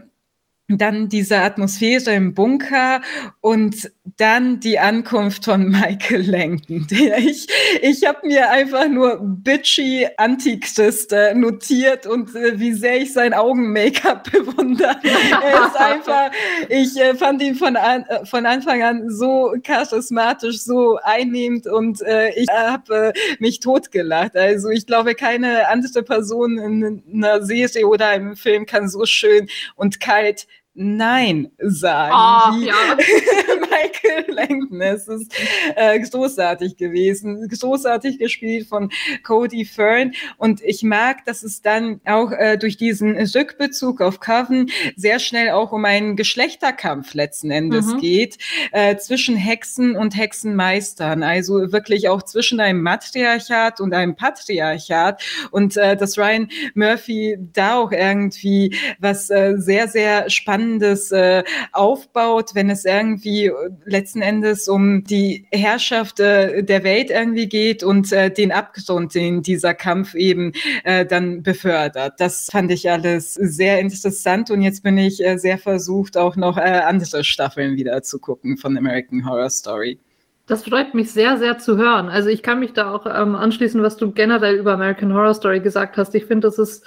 dann diese Atmosphäre im Bunker und dann die Ankunft von Michael Langton. [LAUGHS] Ich, ich habe mir einfach nur bitchy Antichrist äh, notiert und äh, wie sehr ich sein Augen-Make-up [LAUGHS] bewundere. er ist einfach, ich äh, fand ihn von, an, äh, von Anfang an so charismatisch, so einnehmend und äh, ich habe mich totgelacht. Also ich glaube, keine andere Person in einer Serie oder einem Film kann so schön und kalt Nein sagen. Oh, ja. [LAUGHS] Michael Langton. Es ist äh, großartig gewesen, großartig gespielt von Cody Fern. Und ich mag, dass es dann auch äh, durch diesen Rückbezug auf Coven sehr schnell auch um einen Geschlechterkampf letzten Endes mhm. geht äh, zwischen Hexen und Hexenmeistern. Also wirklich auch zwischen einem Matriarchat und einem Patriarchat. Und äh, dass Ryan Murphy da auch irgendwie was äh, sehr, sehr spannend Spannendes äh, aufbaut, wenn es irgendwie letzten Endes um die Herrschaft äh, der Welt irgendwie geht und äh, den Abgrund, den dieser Kampf eben äh, dann befördert. Das fand ich alles sehr interessant und jetzt bin ich äh, sehr versucht, auch noch äh, andere Staffeln wieder zu gucken von American Horror Story. Das freut mich sehr, sehr zu hören. Also ich kann mich da auch ähm, anschließen, was du generell über American Horror Story gesagt hast. Ich finde, das ist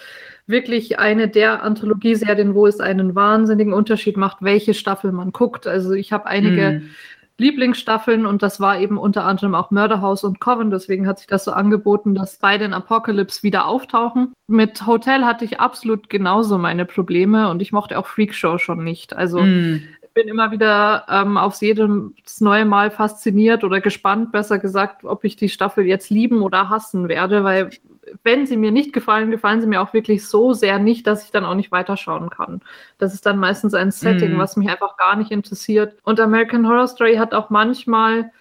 wirklich eine der Anthologieserien, wo es einen wahnsinnigen Unterschied macht, welche Staffel man guckt. Also ich habe einige mm. Lieblingsstaffeln und das war eben unter anderem auch Murderhouse und Coven. Deswegen hat sich das so angeboten, dass beide in Apocalypse wieder auftauchen. Mit Hotel hatte ich absolut genauso meine Probleme und ich mochte auch Freakshow schon nicht. Also mm bin immer wieder ähm, aufs jedes neue Mal fasziniert oder gespannt, besser gesagt, ob ich die Staffel jetzt lieben oder hassen werde, weil wenn sie mir nicht gefallen, gefallen sie mir auch wirklich so sehr nicht, dass ich dann auch nicht weiterschauen kann. Das ist dann meistens ein Setting, mm. was mich einfach gar nicht interessiert. Und American Horror Story hat auch manchmal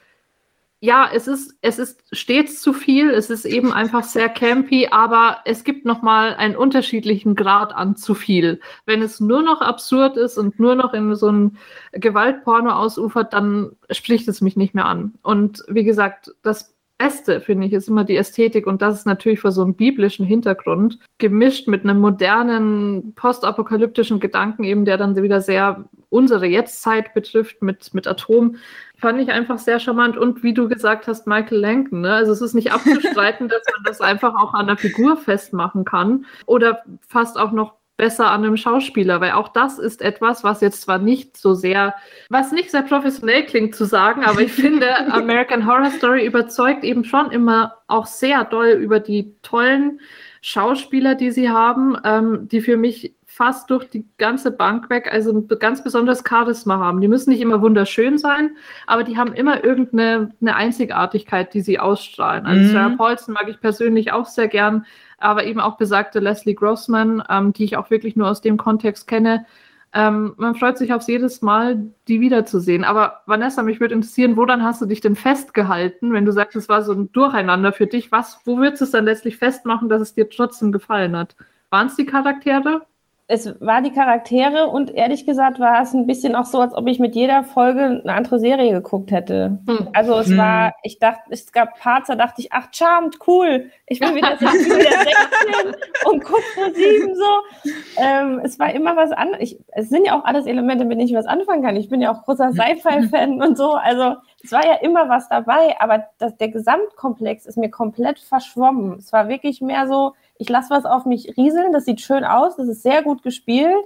ja, es ist, es ist stets zu viel, es ist eben einfach sehr campy, aber es gibt nochmal einen unterschiedlichen Grad an zu viel. Wenn es nur noch absurd ist und nur noch in so ein Gewaltporno ausufert, dann spricht es mich nicht mehr an. Und wie gesagt, das Beste, finde ich, ist immer die Ästhetik. Und das ist natürlich vor so einem biblischen Hintergrund, gemischt mit einem modernen, postapokalyptischen Gedanken eben, der dann wieder sehr unsere Jetztzeit betrifft mit, mit Atom, fand ich einfach sehr charmant. Und wie du gesagt hast, Michael Langton, ne? also es ist nicht abzustreiten, [LAUGHS] dass man das einfach auch an der Figur festmachen kann. Oder fast auch noch besser an einem Schauspieler, weil auch das ist etwas, was jetzt zwar nicht so sehr, was nicht sehr professionell klingt zu sagen, aber ich finde, [LAUGHS] American Horror Story überzeugt eben schon immer auch sehr doll über die tollen Schauspieler, die sie haben, ähm, die für mich fast durch die ganze Bank weg, also ein ganz besonderes Charisma haben. Die müssen nicht immer wunderschön sein, aber die haben immer irgendeine eine Einzigartigkeit, die sie ausstrahlen. Also mhm. Sarah Paulson mag ich persönlich auch sehr gern, aber eben auch besagte Leslie Grossman, ähm, die ich auch wirklich nur aus dem Kontext kenne. Ähm, man freut sich aufs jedes Mal, die wiederzusehen. Aber Vanessa, mich würde interessieren, wo dann hast du dich denn festgehalten, wenn du sagst, es war so ein Durcheinander für dich? Was, wo würdest du es dann letztlich festmachen, dass es dir trotzdem gefallen hat? Waren es die Charaktere? Es war die Charaktere und ehrlich gesagt war es ein bisschen auch so, als ob ich mit jeder Folge eine andere Serie geguckt hätte. Hm. Also es hm. war, ich dachte, es gab Parts, da dachte ich, ach, charmant, cool, ich bin wieder, wieder 16 und guck vor sieben so. Ähm, es war immer was anderes. Es sind ja auch alles Elemente, mit denen ich was anfangen kann. Ich bin ja auch großer Sci-Fi-Fan und so. Also es war ja immer was dabei, aber das, der Gesamtkomplex ist mir komplett verschwommen. Es war wirklich mehr so, ich lasse was auf mich rieseln, das sieht schön aus, das ist sehr gut gespielt,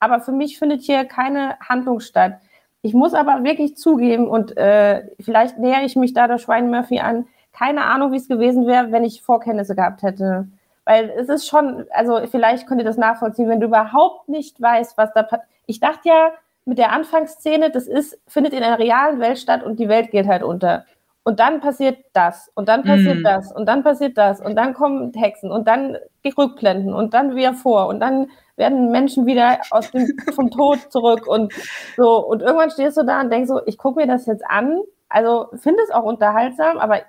aber für mich findet hier keine Handlung statt. Ich muss aber wirklich zugeben, und äh, vielleicht nähere ich mich da der Schwein Murphy an, keine Ahnung, wie es gewesen wäre, wenn ich Vorkenntnisse gehabt hätte. Weil es ist schon, also vielleicht könnt ihr das nachvollziehen, wenn du überhaupt nicht weißt, was da passiert. Ich dachte ja mit der Anfangsszene, das ist, findet in einer realen Welt statt und die Welt geht halt unter. Und dann passiert das und dann passiert mm. das und dann passiert das und dann kommen Hexen und dann Rückblenden und dann wieder vor und dann werden Menschen wieder aus dem, vom Tod zurück und so. Und irgendwann stehst du da und denkst so, ich gucke mir das jetzt an. Also finde es auch unterhaltsam, aber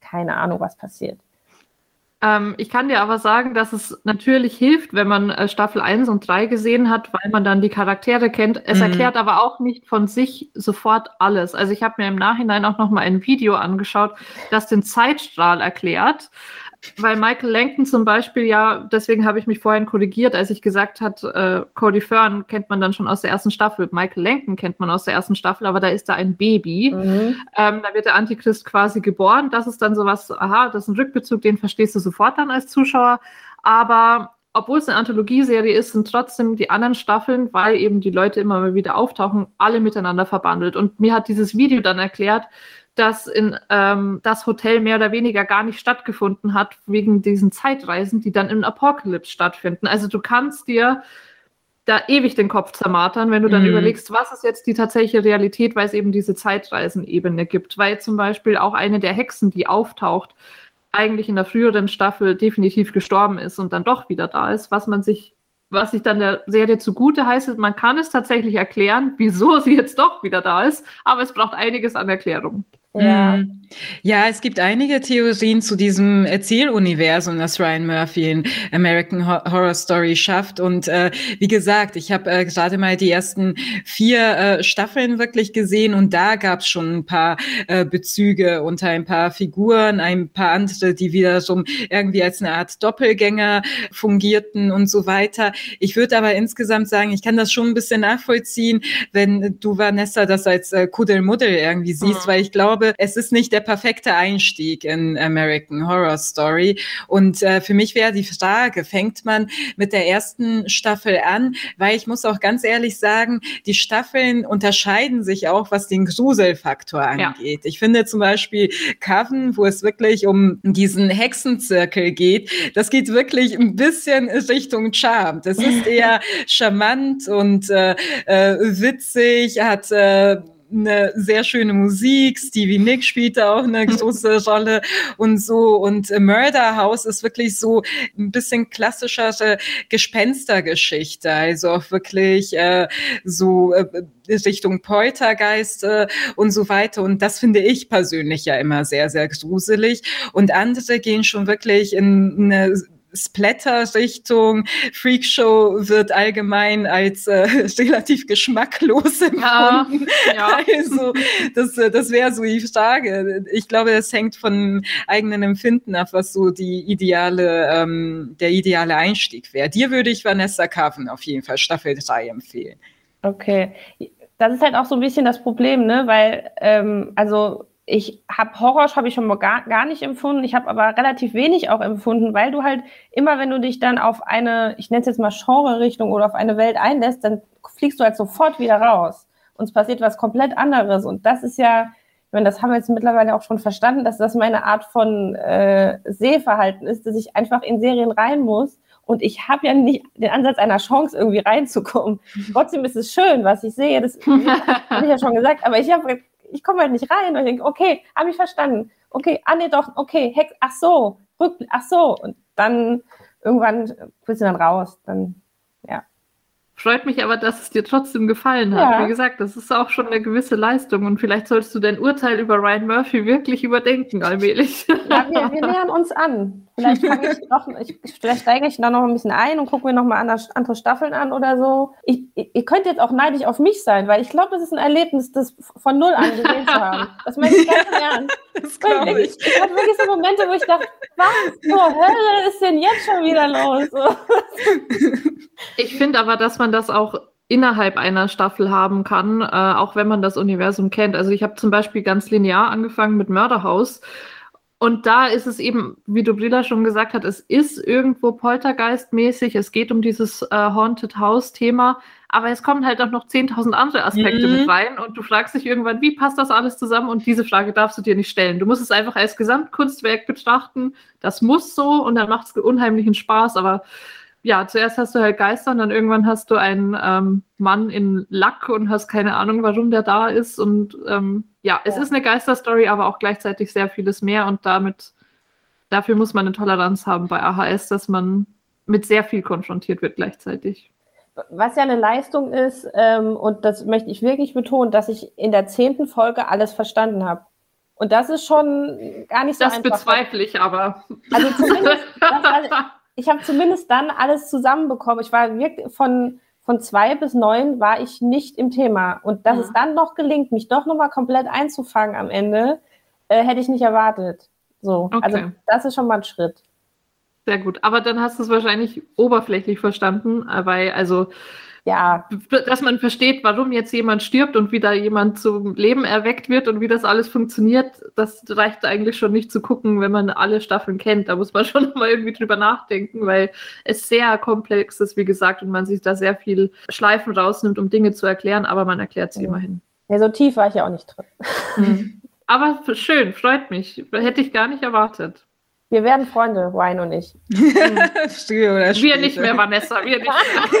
keine Ahnung, was passiert. Ähm, ich kann dir aber sagen, dass es natürlich hilft, wenn man äh, Staffel 1 und 3 gesehen hat, weil man dann die Charaktere kennt. Es mhm. erklärt aber auch nicht von sich sofort alles. Also ich habe mir im Nachhinein auch noch mal ein Video angeschaut, das den Zeitstrahl erklärt. Weil Michael Langton zum Beispiel ja, deswegen habe ich mich vorhin korrigiert, als ich gesagt hat, äh, Cody Fern kennt man dann schon aus der ersten Staffel, Michael Langton kennt man aus der ersten Staffel, aber da ist da ein Baby. Mhm. Ähm, da wird der Antichrist quasi geboren. Das ist dann sowas, aha, das ist ein Rückbezug, den verstehst du sofort dann als Zuschauer. Aber obwohl es eine Anthologieserie ist, sind trotzdem die anderen Staffeln, weil eben die Leute immer mal wieder auftauchen, alle miteinander verbandelt. Und mir hat dieses Video dann erklärt, dass in ähm, das Hotel mehr oder weniger gar nicht stattgefunden hat, wegen diesen Zeitreisen, die dann im Apocalypse stattfinden. Also du kannst dir da ewig den Kopf zermartern, wenn du dann mm. überlegst, was ist jetzt die tatsächliche Realität, weil es eben diese Zeitreisenebene gibt. Weil zum Beispiel auch eine der Hexen, die auftaucht, eigentlich in der früheren Staffel definitiv gestorben ist und dann doch wieder da ist, was man sich, was sich dann der Serie zugute heißt, man kann es tatsächlich erklären, wieso sie jetzt doch wieder da ist, aber es braucht einiges an Erklärung. Ja. Mhm. Ja, es gibt einige Theorien zu diesem Erzähluniversum, das Ryan Murphy in American Horror Story schafft. Und äh, wie gesagt, ich habe äh, gerade mal die ersten vier äh, Staffeln wirklich gesehen und da gab es schon ein paar äh, Bezüge unter ein paar Figuren, ein paar andere, die wieder so irgendwie als eine Art Doppelgänger fungierten und so weiter. Ich würde aber insgesamt sagen, ich kann das schon ein bisschen nachvollziehen, wenn du, Vanessa, das als äh, Kuddelmuddel irgendwie siehst, mhm. weil ich glaube, glaube, es ist nicht der perfekte Einstieg in American Horror Story. Und äh, für mich wäre die Frage, fängt man mit der ersten Staffel an? Weil ich muss auch ganz ehrlich sagen, die Staffeln unterscheiden sich auch, was den Gruselfaktor angeht. Ja. Ich finde zum Beispiel Coven, wo es wirklich um diesen Hexenzirkel geht, das geht wirklich ein bisschen Richtung Charm. Das ist [LAUGHS] eher charmant und äh, äh, witzig, hat äh, eine sehr schöne Musik. Stevie Nick spielt da auch eine große [LAUGHS] Rolle und so. Und Murder House ist wirklich so ein bisschen klassischere Gespenstergeschichte. Also auch wirklich äh, so äh, Richtung Poltergeist äh, und so weiter. Und das finde ich persönlich ja immer sehr, sehr gruselig. Und andere gehen schon wirklich in eine Splatter-Richtung. Freakshow wird allgemein als äh, [LAUGHS] relativ geschmacklos [LAUGHS] empfunden. Ja, ja. [LAUGHS] Also das, äh, das wäre so die Frage. Ich glaube, das hängt von eigenen Empfinden ab, was so die ideale, ähm, der ideale Einstieg wäre. Dir würde ich Vanessa Carven auf jeden Fall Staffel 3 empfehlen. Okay. Das ist halt auch so ein bisschen das Problem, ne? Weil, ähm, also ich habe Horror habe ich schon mal gar, gar nicht empfunden. Ich habe aber relativ wenig auch empfunden, weil du halt immer, wenn du dich dann auf eine, ich nenne es jetzt mal Genre-Richtung oder auf eine Welt einlässt, dann fliegst du halt sofort wieder raus. Und es passiert was komplett anderes. Und das ist ja, ich meine, das haben wir jetzt mittlerweile auch schon verstanden, dass das meine Art von äh, Sehverhalten ist, dass ich einfach in Serien rein muss. Und ich habe ja nicht den Ansatz einer Chance, irgendwie reinzukommen. [LAUGHS] Trotzdem ist es schön, was ich sehe. Das habe ich ja schon gesagt. Aber ich habe ich komme halt nicht rein. Und ich denke, okay, habe ich verstanden. Okay, ah nee, doch, okay, Hex, ach so, Rückblick, ach so. Und dann irgendwann bist du dann raus. Dann, ja. Freut mich aber, dass es dir trotzdem gefallen hat. Ja. Wie gesagt, das ist auch schon eine gewisse Leistung und vielleicht solltest du dein Urteil über Ryan Murphy wirklich überdenken, allmählich. Ja, wir, wir nähern uns an. Vielleicht, ich noch, ich, vielleicht steige ich da noch ein bisschen ein und gucke mir noch mal andere, Staffeln an oder so. Ich, ihr könnt jetzt auch neidisch auf mich sein, weil ich glaube, das ist ein Erlebnis, das von null an gesehen zu haben. Das meine ich ganz ja, [LAUGHS] ernst. Das glaube ich. Ich hatte wirklich so Momente, wo ich dachte, was zur Hölle ist denn jetzt schon wieder los? Ich finde aber, dass man das auch innerhalb einer Staffel haben kann, äh, auch wenn man das Universum kennt. Also ich habe zum Beispiel ganz linear angefangen mit Mörderhaus. Und da ist es eben, wie Dobrila schon gesagt hat, es ist irgendwo poltergeistmäßig. Es geht um dieses äh, Haunted House-Thema. Aber es kommen halt auch noch 10.000 andere Aspekte mhm. mit rein. Und du fragst dich irgendwann, wie passt das alles zusammen? Und diese Frage darfst du dir nicht stellen. Du musst es einfach als Gesamtkunstwerk betrachten. Das muss so und dann macht es unheimlichen Spaß. Aber ja, zuerst hast du halt Geister und dann irgendwann hast du einen ähm, Mann in Lack und hast keine Ahnung, warum der da ist. Und ähm, ja, es ja. ist eine Geisterstory, aber auch gleichzeitig sehr vieles mehr. Und damit, dafür muss man eine Toleranz haben bei AHS, dass man mit sehr viel konfrontiert wird gleichzeitig. Was ja eine Leistung ist, ähm, und das möchte ich wirklich betonen, dass ich in der zehnten Folge alles verstanden habe. Und das ist schon gar nicht so das einfach. Das bezweifle ich aber. Also zumindest, [LAUGHS] das, ich habe zumindest dann alles zusammenbekommen. Ich war wirklich von, von zwei bis neun war ich nicht im Thema. Und dass ja. es dann noch gelingt, mich doch nochmal komplett einzufangen am Ende, äh, hätte ich nicht erwartet. So, also okay. also das ist schon mal ein Schritt. Sehr gut. Aber dann hast du es wahrscheinlich oberflächlich verstanden, äh, weil, also, Ja, dass man versteht, warum jetzt jemand stirbt und wie da jemand zum Leben erweckt wird und wie das alles funktioniert, das reicht eigentlich schon nicht zu gucken, wenn man alle Staffeln kennt. Da muss man [LAUGHS] schon mal irgendwie drüber nachdenken, weil es sehr komplex ist, wie gesagt, und man sich da sehr viel Schleifen rausnimmt, um Dinge zu erklären, aber man erklärt sie Ja. immerhin. ja, so tief war ich ja auch nicht drin. Mhm. Aber schön, freut mich. Hätte ich gar nicht erwartet. Wir werden Freunde, Ryan und ich. [LAUGHS] Wir nicht mehr, Vanessa, wir nicht mehr. [LAUGHS]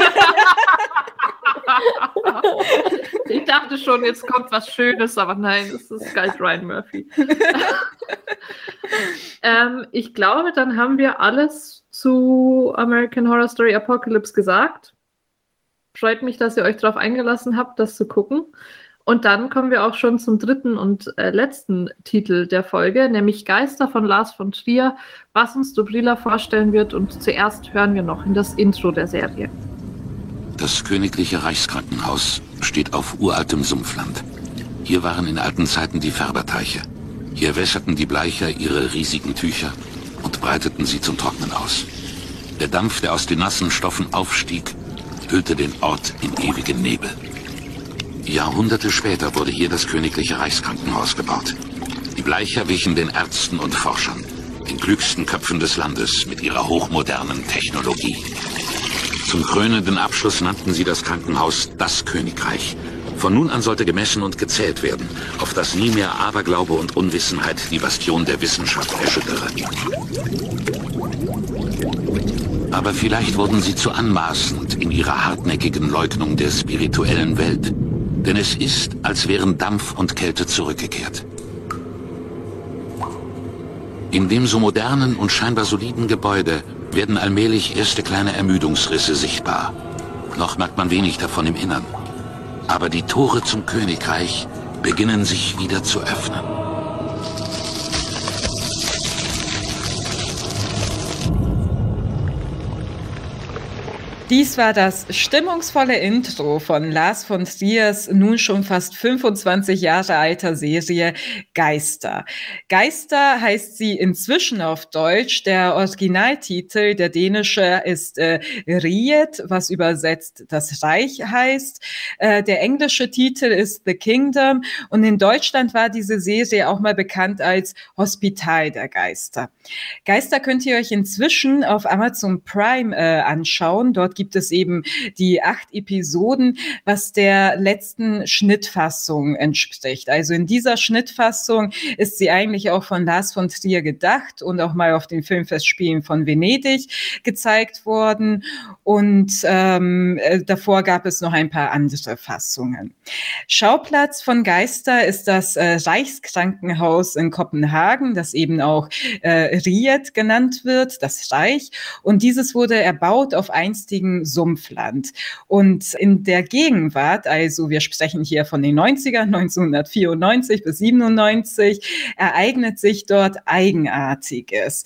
[LAUGHS] ich dachte schon, jetzt kommt was Schönes, aber nein, es ist galt Ryan Murphy. [LAUGHS] ähm, ich glaube, dann haben wir alles zu American Horror Story Apocalypse gesagt. Freut mich, dass ihr euch darauf eingelassen habt, das zu gucken. Und dann kommen wir auch schon zum dritten und äh, letzten Titel der Folge, nämlich Geister von Lars von Trier, was uns Dobrila vorstellen wird. Und zuerst hören wir noch in das Intro der Serie. Das königliche Reichskrankenhaus steht auf uraltem Sumpfland. Hier waren in alten Zeiten die Färberteiche. Hier wässerten die Bleicher ihre riesigen Tücher und breiteten sie zum Trocknen aus. Der Dampf, der aus den nassen Stoffen aufstieg, hüllte den Ort in ewigen Nebel. Jahrhunderte später wurde hier das königliche Reichskrankenhaus gebaut. Die Bleicher wichen den Ärzten und Forschern, den klügsten Köpfen des Landes mit ihrer hochmodernen Technologie. Zum krönenden Abschluss nannten sie das Krankenhaus das Königreich. Von nun an sollte gemessen und gezählt werden, auf dass nie mehr Aberglaube und Unwissenheit die Bastion der Wissenschaft erschüttere. Aber vielleicht wurden sie zu anmaßend in ihrer hartnäckigen Leugnung der spirituellen Welt. Denn es ist, als wären Dampf und Kälte zurückgekehrt. In dem so modernen und scheinbar soliden Gebäude werden allmählich erste kleine Ermüdungsrisse sichtbar. Noch merkt man wenig davon im Innern. Aber die Tore zum Königreich beginnen sich wieder zu öffnen. Dies war das stimmungsvolle Intro von Lars von Triers nun schon fast 25 Jahre alter Serie Geister. Geister heißt sie inzwischen auf Deutsch. Der Originaltitel, der dänische, ist äh, Riet, was übersetzt das Reich heißt. Äh, der englische Titel ist The Kingdom und in Deutschland war diese Serie auch mal bekannt als Hospital der Geister. Geister könnt ihr euch inzwischen auf Amazon Prime äh, anschauen. Dort gibt es eben die acht Episoden, was der letzten Schnittfassung entspricht. Also in dieser Schnittfassung ist sie eigentlich auch von Lars von Trier gedacht und auch mal auf den Filmfestspielen von Venedig gezeigt worden. Und ähm, äh, davor gab es noch ein paar andere Fassungen. Schauplatz von Geister ist das äh, Reichskrankenhaus in Kopenhagen, das eben auch äh, Riet genannt wird, das Reich. Und dieses wurde erbaut auf einstigen Sumpfland. Und in der Gegenwart, also wir sprechen hier von den 90ern, 1994 bis 97, ereignet sich dort Eigenartiges.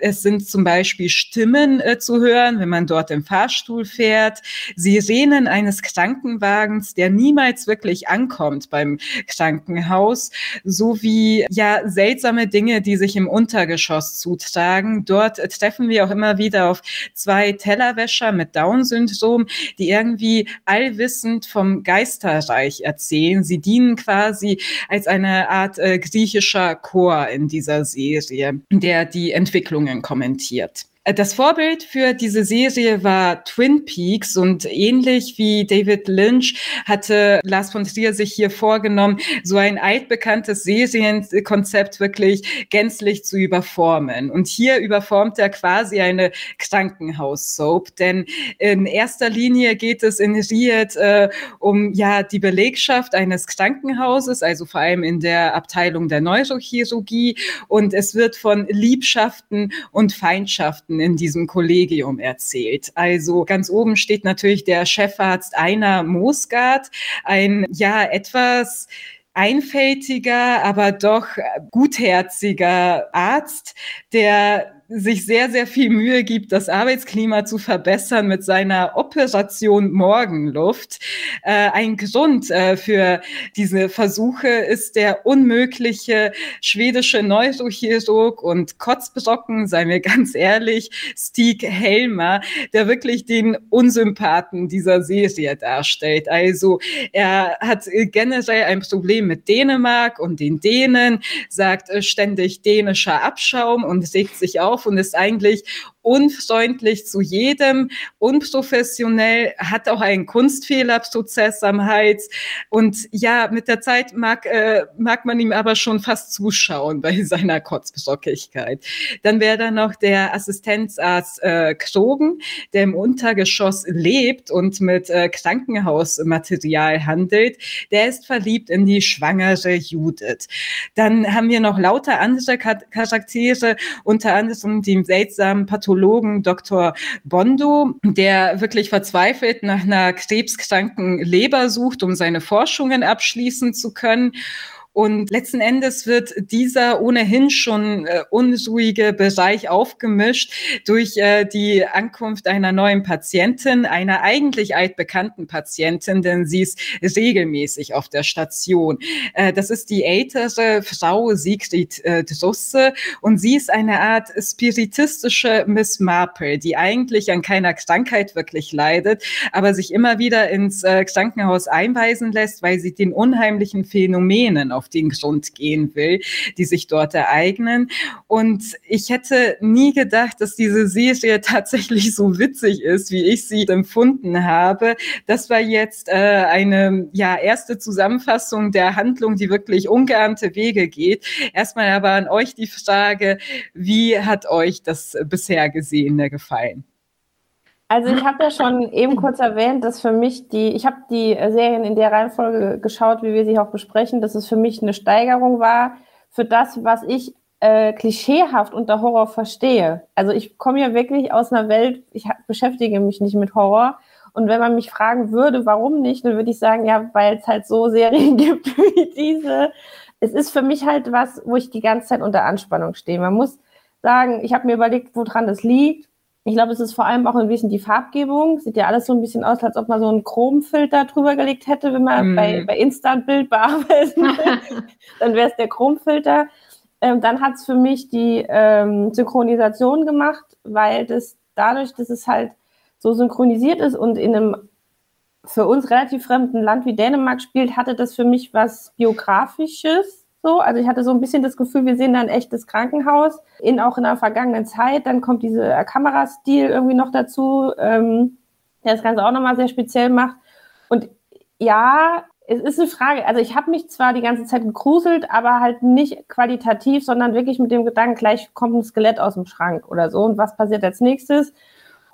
Es sind zum Beispiel Stimmen äh, zu hören, wenn man dort im Fahrstuhl fährt, Sirenen eines Krankenwagens, der niemals wirklich ankommt beim Krankenhaus, sowie ja seltsame Dinge, die sich im Untergeschoss zutragen. Dort treffen wir auch immer wieder auf zwei Tellerwäscher mit Down-Syndrom, die irgendwie allwissend vom Geisterreich erzählen. Sie dienen quasi als eine Art äh, griechischer Chor in dieser Serie, der die Entwicklungen kommentiert. Das Vorbild für diese Serie war Twin Peaks und ähnlich wie David Lynch hatte Lars von Trier sich hier vorgenommen, so ein altbekanntes Serienkonzept wirklich gänzlich zu überformen. Und hier überformt er quasi eine Krankenhaus-Soap, denn in erster Linie geht es in Riet äh, um ja die Belegschaft eines Krankenhauses, also vor allem in der Abteilung der Neurochirurgie und es wird von Liebschaften und Feindschaften in diesem Kollegium erzählt. Also ganz oben steht natürlich der Chefarzt Einer Moosgard, ein ja etwas einfältiger, aber doch gutherziger Arzt, der sich sehr, sehr viel Mühe gibt, das Arbeitsklima zu verbessern mit seiner Operation Morgenluft. Äh, ein Grund äh, für diese Versuche ist der unmögliche schwedische Neurochirurg und Kotzbrocken, seien wir [LAUGHS] ganz ehrlich, Stieg Helmer, der wirklich den Unsympathen dieser Serie darstellt. Also er hat generell ein Problem mit Dänemark und den Dänen, sagt äh, ständig dänischer Abschaum und regt sich auf und ist eigentlich unfreundlich zu jedem, unprofessionell, hat auch einen Kunstfehlerprozess am Hals. Und ja, mit der Zeit mag, äh, mag man ihm aber schon fast zuschauen bei [LAUGHS] seiner Kotzbrockigkeit. Dann wäre da noch der Assistenzarzt äh, Krogen, der im Untergeschoss lebt und mit äh, Krankenhausmaterial handelt. Der ist verliebt in die schwangere Judith. Dann haben wir noch lauter andere Charaktere, unter anderem den seltsamen Pathologen Pathologen Dr. Bondo, der wirklich verzweifelt nach einer krebskranken Leber sucht, um seine Forschungen abschließen zu können. Und letzten Endes wird dieser ohnehin schon äh, unruhige Bereich aufgemischt durch äh, die Ankunft einer neuen Patientin, einer eigentlich altbekannten Patientin, denn sie ist regelmäßig auf der Station. Äh, das ist die ältere Frau Sigrid äh, Drusse und sie ist eine Art spiritistische Miss Marple, die eigentlich an keiner Krankheit wirklich leidet, aber sich immer wieder ins äh, Krankenhaus einweisen lässt, weil sie den unheimlichen Phänomenen auf den Grund gehen will, die sich dort ereignen. Und ich hätte nie gedacht, dass diese Serie [LAUGHS] tatsächlich so witzig ist, wie ich sie empfunden habe. Das war jetzt äh, eine ja, erste Zusammenfassung der Handlung, die wirklich ungeahnte Wege geht. Erstmal aber an euch die Frage, wie hat euch das bisher Gesehene gefallen? Also ich habe ja schon eben kurz erwähnt, dass für mich die, ich habe die Serien in der Reihenfolge geschaut, wie wir sie auch besprechen, dass es für mich eine Steigerung war für das, was ich äh, klischeehaft unter Horror verstehe. Also ich komme ja wirklich aus einer Welt, ich beschäftige mich nicht mit Horror. Und wenn man mich fragen würde, warum nicht, dann würde ich sagen, ja, weil es halt so [LAUGHS] Serien gibt wie diese. Es ist für mich halt was, wo ich die ganze Zeit unter Anspannung stehe. Man muss sagen, ich habe mir überlegt, woran das liegt ich glaube, es ist vor allem auch ein bisschen die Farbgebung. Sieht ja alles so ein bisschen aus, als ob man so einen Chromfilter drüber gelegt hätte, wenn man mm. bei, bei Instant-Bild bearbeiten will. [LAUGHS] dann wäre es der Chromfilter. Ähm, dann hat es für mich die ähm, Synchronisation gemacht, weil das dadurch, dass es halt so synchronisiert ist und in einem für uns relativ fremden Land wie Dänemark spielt, hatte das für mich was Biografisches so, also ich hatte so ein bisschen das Gefühl, wir sehen da ein echtes Krankenhaus, in, auch in der vergangenen Zeit. Dann kommt dieser Kamerastil irgendwie noch dazu, ähm, der das Ganze auch nochmal sehr speziell macht. Und ja, es ist eine Frage. Also ich habe mich zwar die ganze Zeit gegruselt, aber halt nicht qualitativ, sondern wirklich mit dem Gedanken, gleich kommt ein Skelett aus dem Schrank oder so. Und was passiert als nächstes?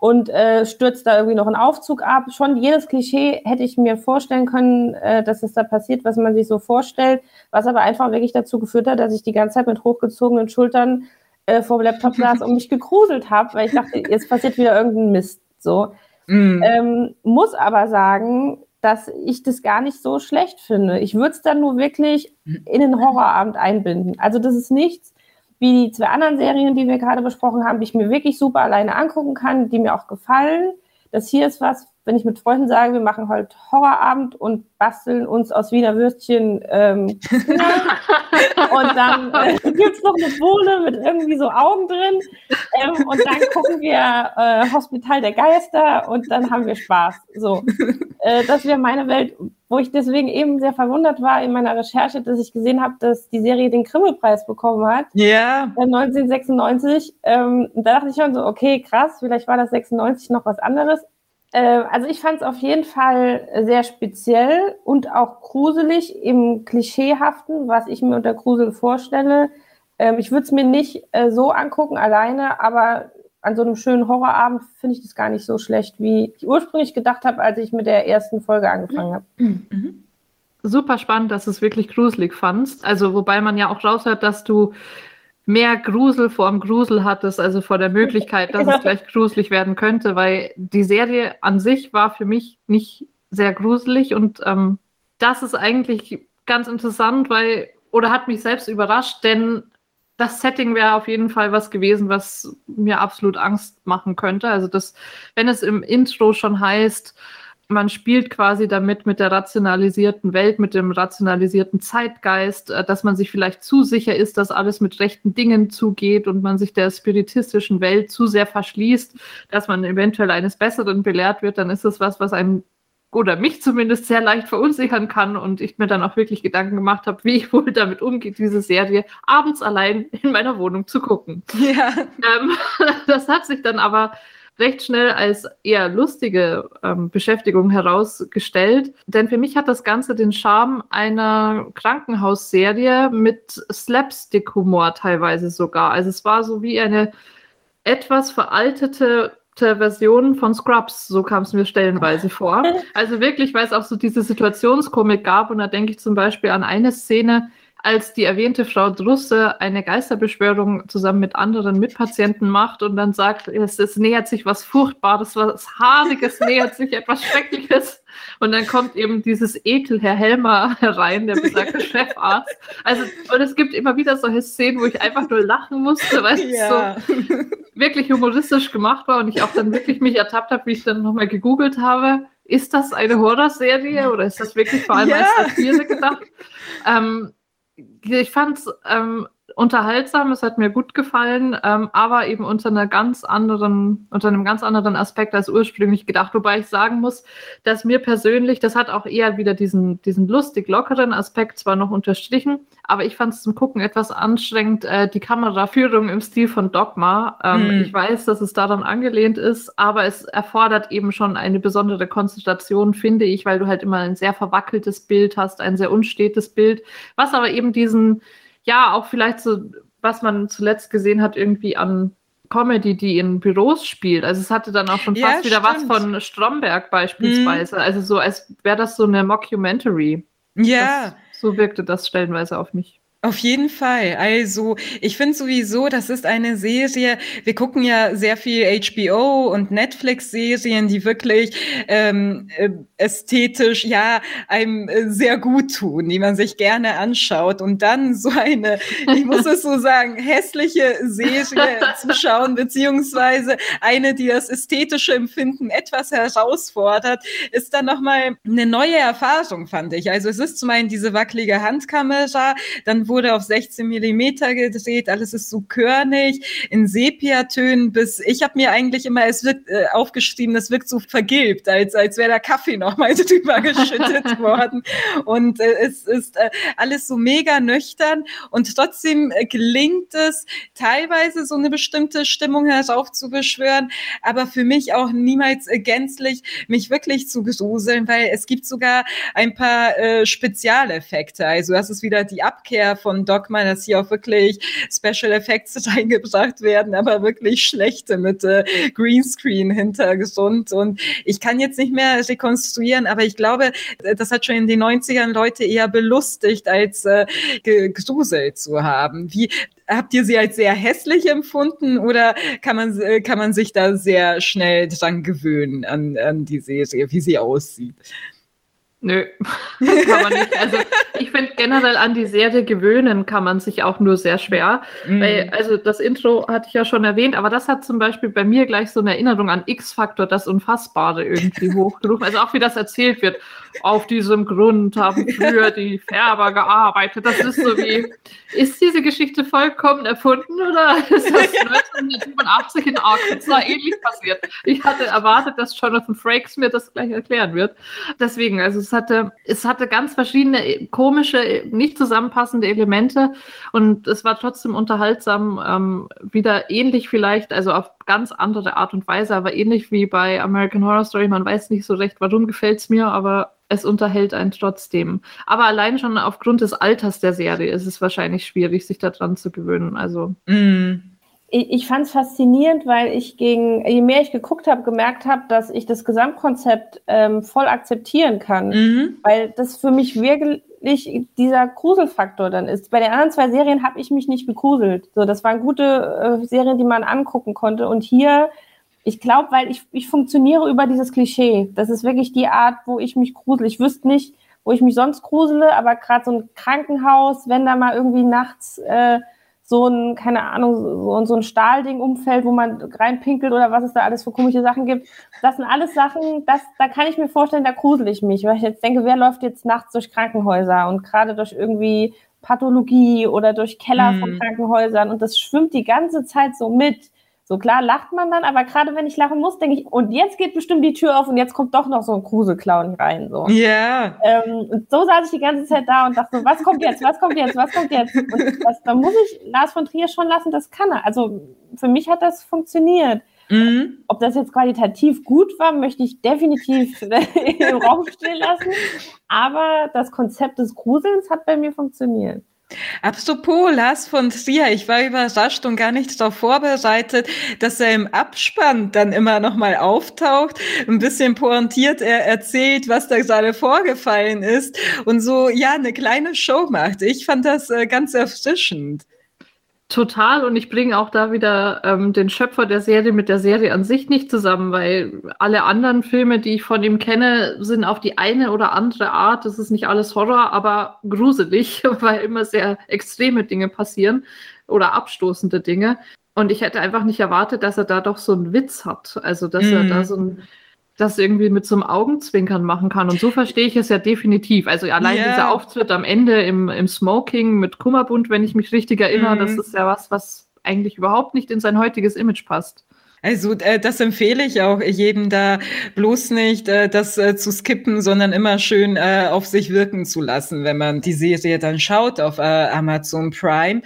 Und äh, stürzt da irgendwie noch ein Aufzug ab. Schon jedes Klischee hätte ich mir vorstellen können, äh, dass es da passiert, was man sich so vorstellt, was aber einfach wirklich dazu geführt hat, dass ich die ganze Zeit mit hochgezogenen Schultern äh, vor dem Laptop saß und mich [LAUGHS] gegruselt habe, weil ich dachte, jetzt passiert wieder irgendein Mist. So. Mm. Ähm, muss aber sagen, dass ich das gar nicht so schlecht finde. Ich würde es dann nur wirklich in den Horrorabend einbinden. Also das ist nichts, wie die zwei anderen Serien, die wir gerade besprochen haben, die ich mir wirklich super alleine angucken kann, die mir auch gefallen. Das hier ist was, wenn ich mit Freunden sage, wir machen heute Horrorabend und basteln uns aus Wiener Würstchen ähm, [LAUGHS] und dann äh, gibt es noch eine Bohle mit irgendwie so Augen drin ähm, und dann gucken wir äh, Hospital der Geister und dann haben wir Spaß. So, äh, das wäre meine Welt, wo ich deswegen eben sehr verwundert war in meiner Recherche, dass ich gesehen habe, dass die Serie den Grimme-Preis bekommen hat. Ja. Yeah. 1996. Ähm, da dachte ich schon so, okay, krass, vielleicht war das 96 noch was anderes. Äh, also ich fand es auf jeden Fall sehr speziell und auch gruselig im Klischeehaften, was ich mir unter Grusel vorstelle. Ähm, ich würde es mir nicht äh, so angucken alleine, aber an so einem schönen Horrorabend finde ich das gar nicht so schlecht, wie ich ursprünglich gedacht habe, als ich mit der ersten Folge angefangen habe. Mhm. Super spannend, dass du es wirklich gruselig fandst. Also, wobei man ja auch raushört, dass du mehr Grusel vor dem Grusel hattest, also vor der Möglichkeit, dass [LAUGHS] es gleich gruselig werden könnte, weil die Serie an sich war für mich nicht sehr gruselig und ähm, das ist eigentlich ganz interessant, weil, oder hat mich selbst überrascht, denn das Setting wäre auf jeden Fall was gewesen, was mir absolut Angst machen könnte. Also das, wenn es im Intro schon heißt, man spielt quasi damit mit der rationalisierten Welt, mit dem rationalisierten Zeitgeist, äh, dass man sich vielleicht zu sicher ist, dass alles mit rechten Dingen zugeht und man sich der spiritistischen Welt zu sehr verschließt, dass man eventuell eines Besseren belehrt wird, dann ist das was, was einen oder mich zumindest sehr leicht verunsichern kann und ich mir dann auch wirklich Gedanken gemacht habe, wie ich [LAUGHS] wohl damit umgehe, diese Serie abends allein in meiner Wohnung zu gucken. Ja. Ähm, [LAUGHS] das hat sich dann aber recht schnell als eher lustige ähm, Beschäftigung herausgestellt. Denn für mich hat das Ganze den Charme einer Krankenhausserie mit Slapstick-Humor teilweise sogar. Also es war so wie eine etwas veraltete Version von Scrubs, so kam es mir stellenweise vor. [LAUGHS] Also wirklich, weil es auch so diese Situationskomik gab und da denke ich zum Beispiel an eine Szene, als die erwähnte Frau Drusse eine Geisterbeschwörung zusammen mit anderen Mitpatienten macht und dann sagt, es, es nähert sich was Furchtbares, was Haariges, [LAUGHS] nähert sich etwas Schreckliches. Und dann kommt eben dieses Ekel, Herr Helmer, herein, der besagte [LAUGHS] Chefarzt. Also, und es gibt immer wieder solche Szenen, wo ich einfach nur lachen musste, weil ja. es so wirklich humoristisch gemacht war und ich auch dann wirklich mich ertappt habe, wie ich dann nochmal gegoogelt habe. Ist das eine Horrorserie oder ist das wirklich vor allem ja. als Satire gedacht? Ähm, ich fand es ähm, unterhaltsam, es hat mir gut gefallen, ähm, aber eben unter einer ganz anderen, unter einem ganz anderen Aspekt als ursprünglich gedacht. Wobei ich sagen muss, dass mir persönlich, das hat auch eher wieder diesen, diesen lustig lockeren Aspekt zwar noch unterstrichen, aber ich fand es zum Gucken etwas anstrengend, äh, die Kameraführung im Stil von Dogma. Ähm, mhm. Ich weiß, dass es daran angelehnt ist, aber es erfordert eben schon eine besondere Konzentration, finde ich, weil du halt immer ein sehr verwackeltes Bild hast, ein sehr unstetes Bild, was aber eben diesen ja, auch vielleicht so, was man zuletzt gesehen hat, irgendwie an Comedy, die in Büros spielt. Also es hatte dann auch schon fast ja, wieder was von Stromberg beispielsweise. Mhm. Also so, als wäre das so eine Mockumentary. Ja. Das, so wirkte das stellenweise auf mich. Auf jeden Fall. Also, ich finde sowieso, das ist eine Serie. Wir gucken ja sehr viel HBO und Netflix-Serien, die wirklich ähm, äh, ästhetisch ja einem äh, sehr gut tun, die man sich gerne anschaut. Und dann so eine, ich muss es so sagen, hässliche Serie zu schauen, beziehungsweise eine, die das ästhetische Empfinden etwas herausfordert, ist dann nochmal eine neue Erfahrung, fand ich. Also es ist zum einen diese wackelige Handkamera, dann wurde auf 16 Millimeter gedreht, alles ist so körnig, in Sepiatönen bis, ich habe mir eigentlich immer, es wird äh, aufgeschrieben, das wirkt so vergilbt, als, als wäre der Kaffee nochmal [LAUGHS] drüber geschüttet [LAUGHS] worden. Und äh, es ist äh, alles so mega nüchtern und trotzdem äh, gelingt es, teilweise so eine bestimmte Stimmung heraufzubeschwören, aber für mich auch niemals gänzlich mich wirklich zu gruseln, weil es gibt sogar ein paar äh, Spezialeffekte. Also das ist wieder die Abkehr von Dogma, dass hier auch wirklich Special Effects [LAUGHS] reingebracht werden, aber wirklich schlechte mit äh, Greenscreen Hintergrund. Und ich kann jetzt nicht mehr rekonstruieren, aber ich glaube, das hat schon in den 90ern Leute eher belustigt, als äh, gegruselt zu haben. Wie, habt ihr sie als sehr hässlich empfunden oder kann man, äh, kann man sich da sehr schnell dran gewöhnen an, an die Serie, wie sie aussieht? Nö, [LAUGHS] kann man nicht. Also ich finde generell an die Serie gewöhnen kann man sich auch nur sehr schwer. Mhm. Weil, also das Intro hatte ich ja schon erwähnt, aber das hat zum Beispiel bei mir gleich so eine Erinnerung an X-Faktor, das Unfassbare irgendwie [LAUGHS] hochgerufen. Also auch wie das erzählt wird. Auf diesem Grund haben früher die Färber gearbeitet. Das ist so wie, ist diese Geschichte vollkommen erfunden oder [LAUGHS] ist das 1987 in Arkansas ähnlich passiert? Ich hatte erwartet, dass Jonathan Frakes mir das gleich erklären wird. Deswegen, also es hatte, es hatte ganz verschiedene komische, nicht zusammenpassende Elemente und es war trotzdem unterhaltsam, ähm, wieder ähnlich vielleicht, also auf ganz andere Art und Weise, aber ähnlich wie bei American Horror Story. Man weiß nicht so recht, warum gefällt es mir, aber es unterhält einen trotzdem. Aber allein schon aufgrund des Alters der Serie ist es wahrscheinlich schwierig, sich daran zu gewöhnen. Also. Mm ich, ich fand es faszinierend, weil ich gegen, je mehr ich geguckt habe, gemerkt habe, dass ich das Gesamtkonzept ähm, voll akzeptieren kann. Mhm. Weil das für mich wirklich dieser Gruselfaktor dann ist. Bei den anderen zwei Serien habe ich mich nicht gegruselt. So, das waren gute äh, Serien, die man angucken konnte. Und hier, ich glaube, weil ich, ich funktioniere über dieses Klischee. Das ist wirklich die Art, wo ich mich grusel. Ich wüsste nicht, wo ich mich sonst grusele, aber gerade so ein Krankenhaus, wenn da mal irgendwie nachts äh, so ein, keine Ahnung, so, so ein Stahlding umfällt, wo man reinpinkelt oder was es da alles für komische Sachen gibt. Das sind alles Sachen, das, da kann ich mir vorstellen, da grusel ich mich, weil ich jetzt denke, wer läuft jetzt nachts durch Krankenhäuser und gerade durch irgendwie Pathologie oder durch Keller mhm. von Krankenhäusern und das schwimmt die ganze Zeit so mit. So klar lacht man dann, aber gerade wenn ich lachen muss, denke ich, und jetzt geht bestimmt die Tür auf und jetzt kommt doch noch so ein Gruselclown rein. So. Ja. Ähm, und so saß ich die ganze Zeit da und dachte so, was kommt jetzt, was kommt jetzt, was kommt jetzt? Und das, da muss ich Lars von Trier schon lassen, das kann er. Also für mich hat das funktioniert. Mhm. Ob das jetzt qualitativ gut war, möchte ich definitiv [LAUGHS] im Raum stehen lassen. Aber das Konzept des Gruselns hat bei mir funktioniert. Apropos Lars von Trier, ich war überrascht und gar nicht darauf vorbereitet, dass er im Abspann dann immer noch mal auftaucht, ein bisschen pointiert er erzählt, was da gerade vorgefallen ist und so ja eine kleine Show macht. Ich fand das äh, ganz erfrischend. Total und ich bringe auch da wieder ähm, den Schöpfer der Serie mit der Serie an sich nicht zusammen, weil alle anderen Filme, die ich von ihm kenne, sind auf die eine oder andere Art, das ist nicht alles Horror, aber gruselig, [LAUGHS] weil immer sehr extreme Dinge passieren oder abstoßende Dinge. Und ich hätte einfach nicht erwartet, dass er da doch so einen Witz hat. Also, dass mm. er da mhm. so ein das irgendwie mit so einem Augenzwinkern machen kann. Und so verstehe ich es ja definitiv. Also allein yeah. dieser Auftritt am Ende im, im Smoking mit Kummerbund, wenn ich mich richtig erinnere, mm. das ist ja was, was eigentlich überhaupt nicht in sein heutiges Image passt. Also äh, das empfehle ich auch jedem da bloß nicht, äh, das äh, zu skippen, sondern immer schön äh, auf sich wirken zu lassen, wenn man die Serie dann schaut auf äh, Amazon Prime.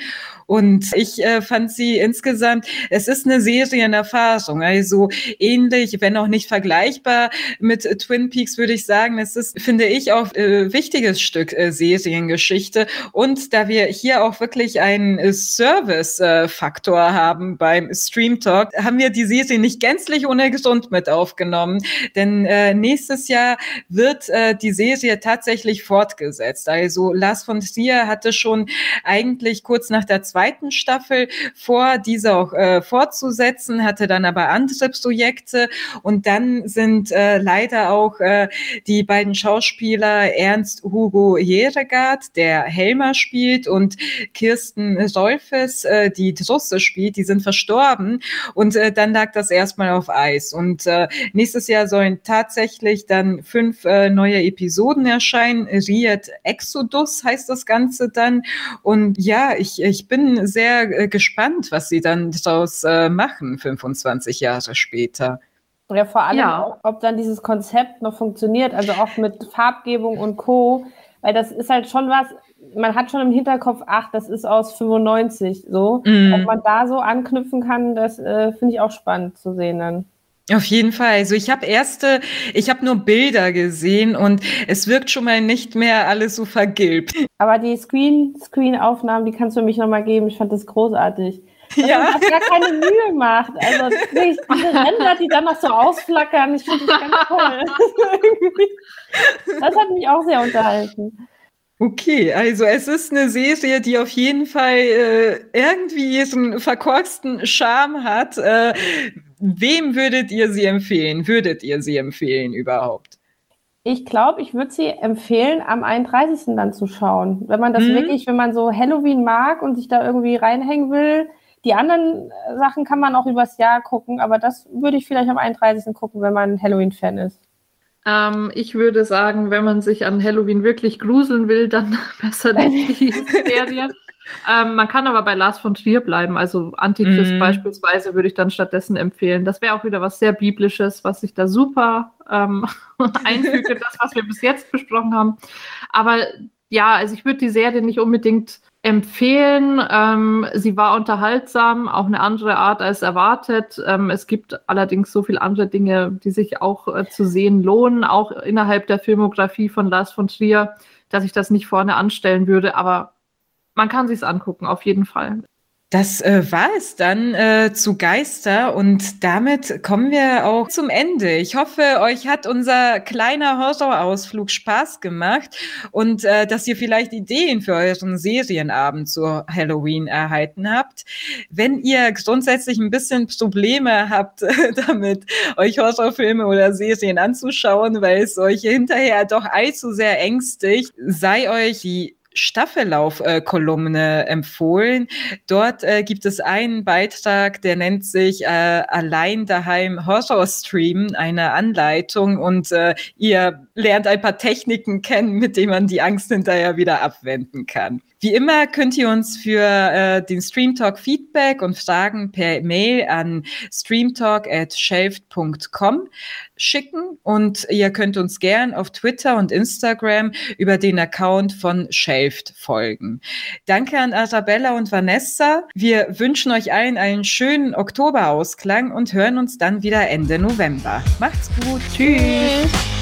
Und ich äh, fand sie insgesamt, es ist eine Serienerfahrung, also ähnlich, wenn auch nicht vergleichbar mit Twin Peaks, würde ich sagen. Es ist, finde ich, auch äh, wichtiges Stück äh, Seriengeschichte. Und da wir hier auch wirklich einen äh, Service-Faktor haben beim Stream Talk, haben wir die Serie nicht gänzlich ohne gesund mit aufgenommen. Denn äh, nächstes Jahr wird äh, die Serie tatsächlich fortgesetzt. Also Lars von Trier hatte schon eigentlich kurz nach der zweiten zweiten Staffel vor, diese auch äh, fortzusetzen, hatte dann aber andere Projekte. Und dann sind äh, leider auch äh, die beiden Schauspieler Ernst Hugo Jeregard, der Helmer spielt, und Kirsten Rolfes, äh, die Drusse spielt, die sind verstorben. Und äh, dann lag das erstmal auf Eis. Und äh, nächstes Jahr sollen tatsächlich dann fünf äh, neue Episoden erscheinen. Riet Exodus heißt das Ganze dann. Und ja, ich, ich bin sehr äh, gespannt, was sie dann daraus äh, machen, 25 Jahre später. Ja, vor allem, ja. ob dann dieses Konzept noch funktioniert, also auch mit Farbgebung und Co. Weil das ist halt schon was, man hat schon im Hinterkopf, ach, das ist aus 95 so. Mm. Ob man da so anknüpfen kann, das äh, finde ich auch spannend zu sehen dann. Auf jeden Fall. Also ich habe erste, ich habe nur Bilder gesehen und es wirkt schon mal nicht mehr alles so vergilbt. Aber die Screen, Screen-Aufnahmen, die kannst du mich nochmal geben. Ich fand das großartig. Dass ja. man gar keine Mühe macht. Also wirklich, diese Ränder, die dann noch so ausflackern, ich finde das ganz toll. das hat mich auch sehr unterhalten. Okay, also es ist eine Serie, die auf jeden Fall äh, irgendwie einen verkorksten Charme hat. Äh, wem würdet ihr sie empfehlen? Würdet ihr sie empfehlen überhaupt? Ich glaube, ich würde sie empfehlen, am 31. dann zu schauen. Wenn man das mhm. wirklich, wenn man so Halloween mag und sich da irgendwie reinhängen will. Die anderen Sachen kann man auch übers Jahr gucken, aber das würde ich vielleicht am 31. gucken, wenn man Halloween-Fan ist. Ähm, ich würde sagen, wenn man sich an Halloween wirklich gruseln will, dann [LAUGHS] besser nicht die [LAUGHS] Serie. Ähm, man kann aber bei Lars von Trier bleiben. Also Antichrist mm. beispielsweise würde ich dann stattdessen empfehlen. Das wäre auch wieder was sehr Biblisches, was sich da super ähm, [LAUGHS] einfügt in das, was wir bis jetzt besprochen haben. Aber ja, also ich würde die Serie nicht unbedingt empfehlen. Ähm, sie war unterhaltsam, auch eine andere Art als erwartet. Ähm, es gibt allerdings so viele andere Dinge, die sich auch äh, zu sehen lohnen, auch innerhalb der Filmografie von Lars von Trier, dass ich das nicht vorne anstellen würde. Aber man kann sich's angucken, auf jeden Fall. Das äh, war es dann äh, zu Geister und damit kommen wir auch zum Ende. Ich hoffe, euch hat unser kleiner Horrorausflug Spaß gemacht und äh, dass ihr vielleicht Ideen für euren Serienabend zu Halloween erhalten habt. Wenn ihr grundsätzlich ein bisschen Probleme habt [LAUGHS] damit, euch Horrorfilme oder Serien anzuschauen, weil es euch hinterher doch allzu sehr ängstigt, sei euch die Staffellauf-Kolumne empfohlen. Dort äh, gibt es einen Beitrag, der nennt sich äh, Allein daheim Horror Stream, eine Anleitung und äh, ihr lernt ein paar Techniken kennen, mit denen man die Angst hinterher wieder abwenden kann. Wie immer könnt ihr uns für äh, den Stream Talk Feedback und Fragen per Mail an streamtalk@shelft.com schicken und ihr könnt uns gern auf Twitter und Instagram über den Account von Shelft folgen. Danke an Arabella und Vanessa. Wir wünschen euch allen einen schönen Oktoberausklang und hören uns dann wieder Ende November. Macht's gut. Tschüss.